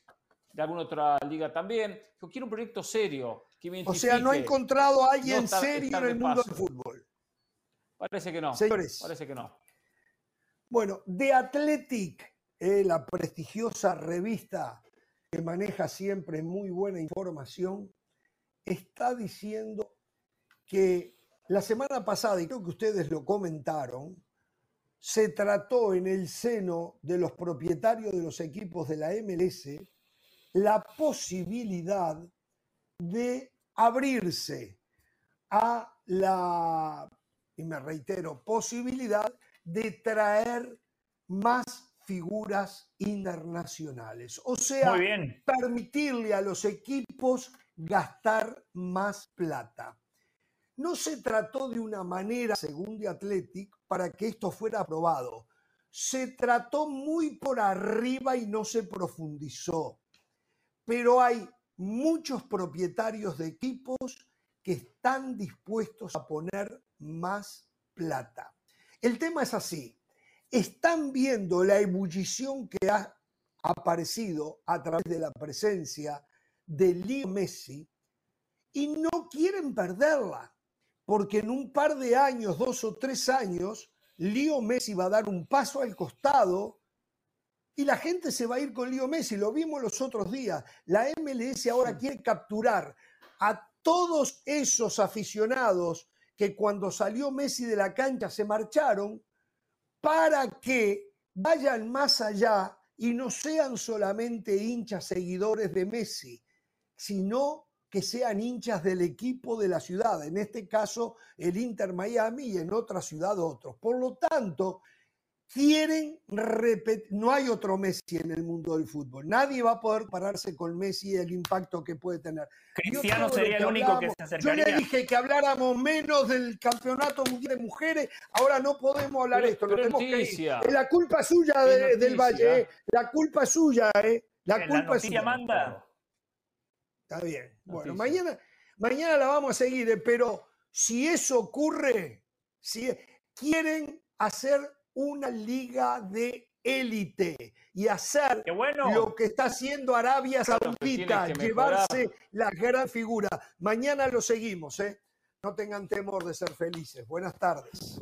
de alguna otra liga también. Dijo quiero un proyecto serio. o sea, no ha encontrado a alguien serio en el mundo del fútbol. Parece que no. Señores. Parece que no. Bueno, The Athletic, eh, la prestigiosa revista que maneja siempre muy buena información, está diciendo que la semana pasada, y creo que ustedes lo comentaron, se trató en el seno de los propietarios de los equipos de la MLS la posibilidad de abrirse a la, y me reitero, posibilidad de traer más figuras internacionales. O sea, permitirle a los equipos gastar más plata. No se trató de una manera, según The Athletic, para que esto fuera aprobado. Se trató muy por arriba y no se profundizó. Pero hay muchos propietarios de equipos que están dispuestos a poner más plata. El tema es así. están viendo la ebullición que ha aparecido a través de la presencia de Leo Messi y no quieren perderla, porque en un par de años, dos o tres años, Leo Messi va a dar un paso al costado y la gente se va a ir con Leo Messi. Lo vimos los otros días. La MLS ahora quiere capturar a todos esos aficionados que cuando salió Messi de la cancha se marcharon para que vayan más allá y no sean solamente hinchas seguidores de Messi, sino que sean hinchas del equipo de la ciudad, en este caso el Inter Miami y en otra ciudad otros. Por lo tanto, quieren repetir, no hay otro Messi en el mundo del fútbol, nadie va a poder pararse con Messi y el impacto que puede tener. Cristiano sería el único que se acercaría. Yo le dije que habláramos menos del campeonato mundial de mujeres, ahora no podemos hablar esto, lo tenemos que ir. Es la culpa suya del Valle, eh. la culpa suya, ¿eh? La culpa es suya. manda. Está bien. Bueno, mañana, mañana la vamos a seguir, eh, pero si eso ocurre, si quieren hacer una liga de élite y hacer lo que está haciendo Arabia Saudita, llevarse la gran figura. Mañana lo seguimos, ¿eh? No tengan temor de ser felices. Buenas tardes.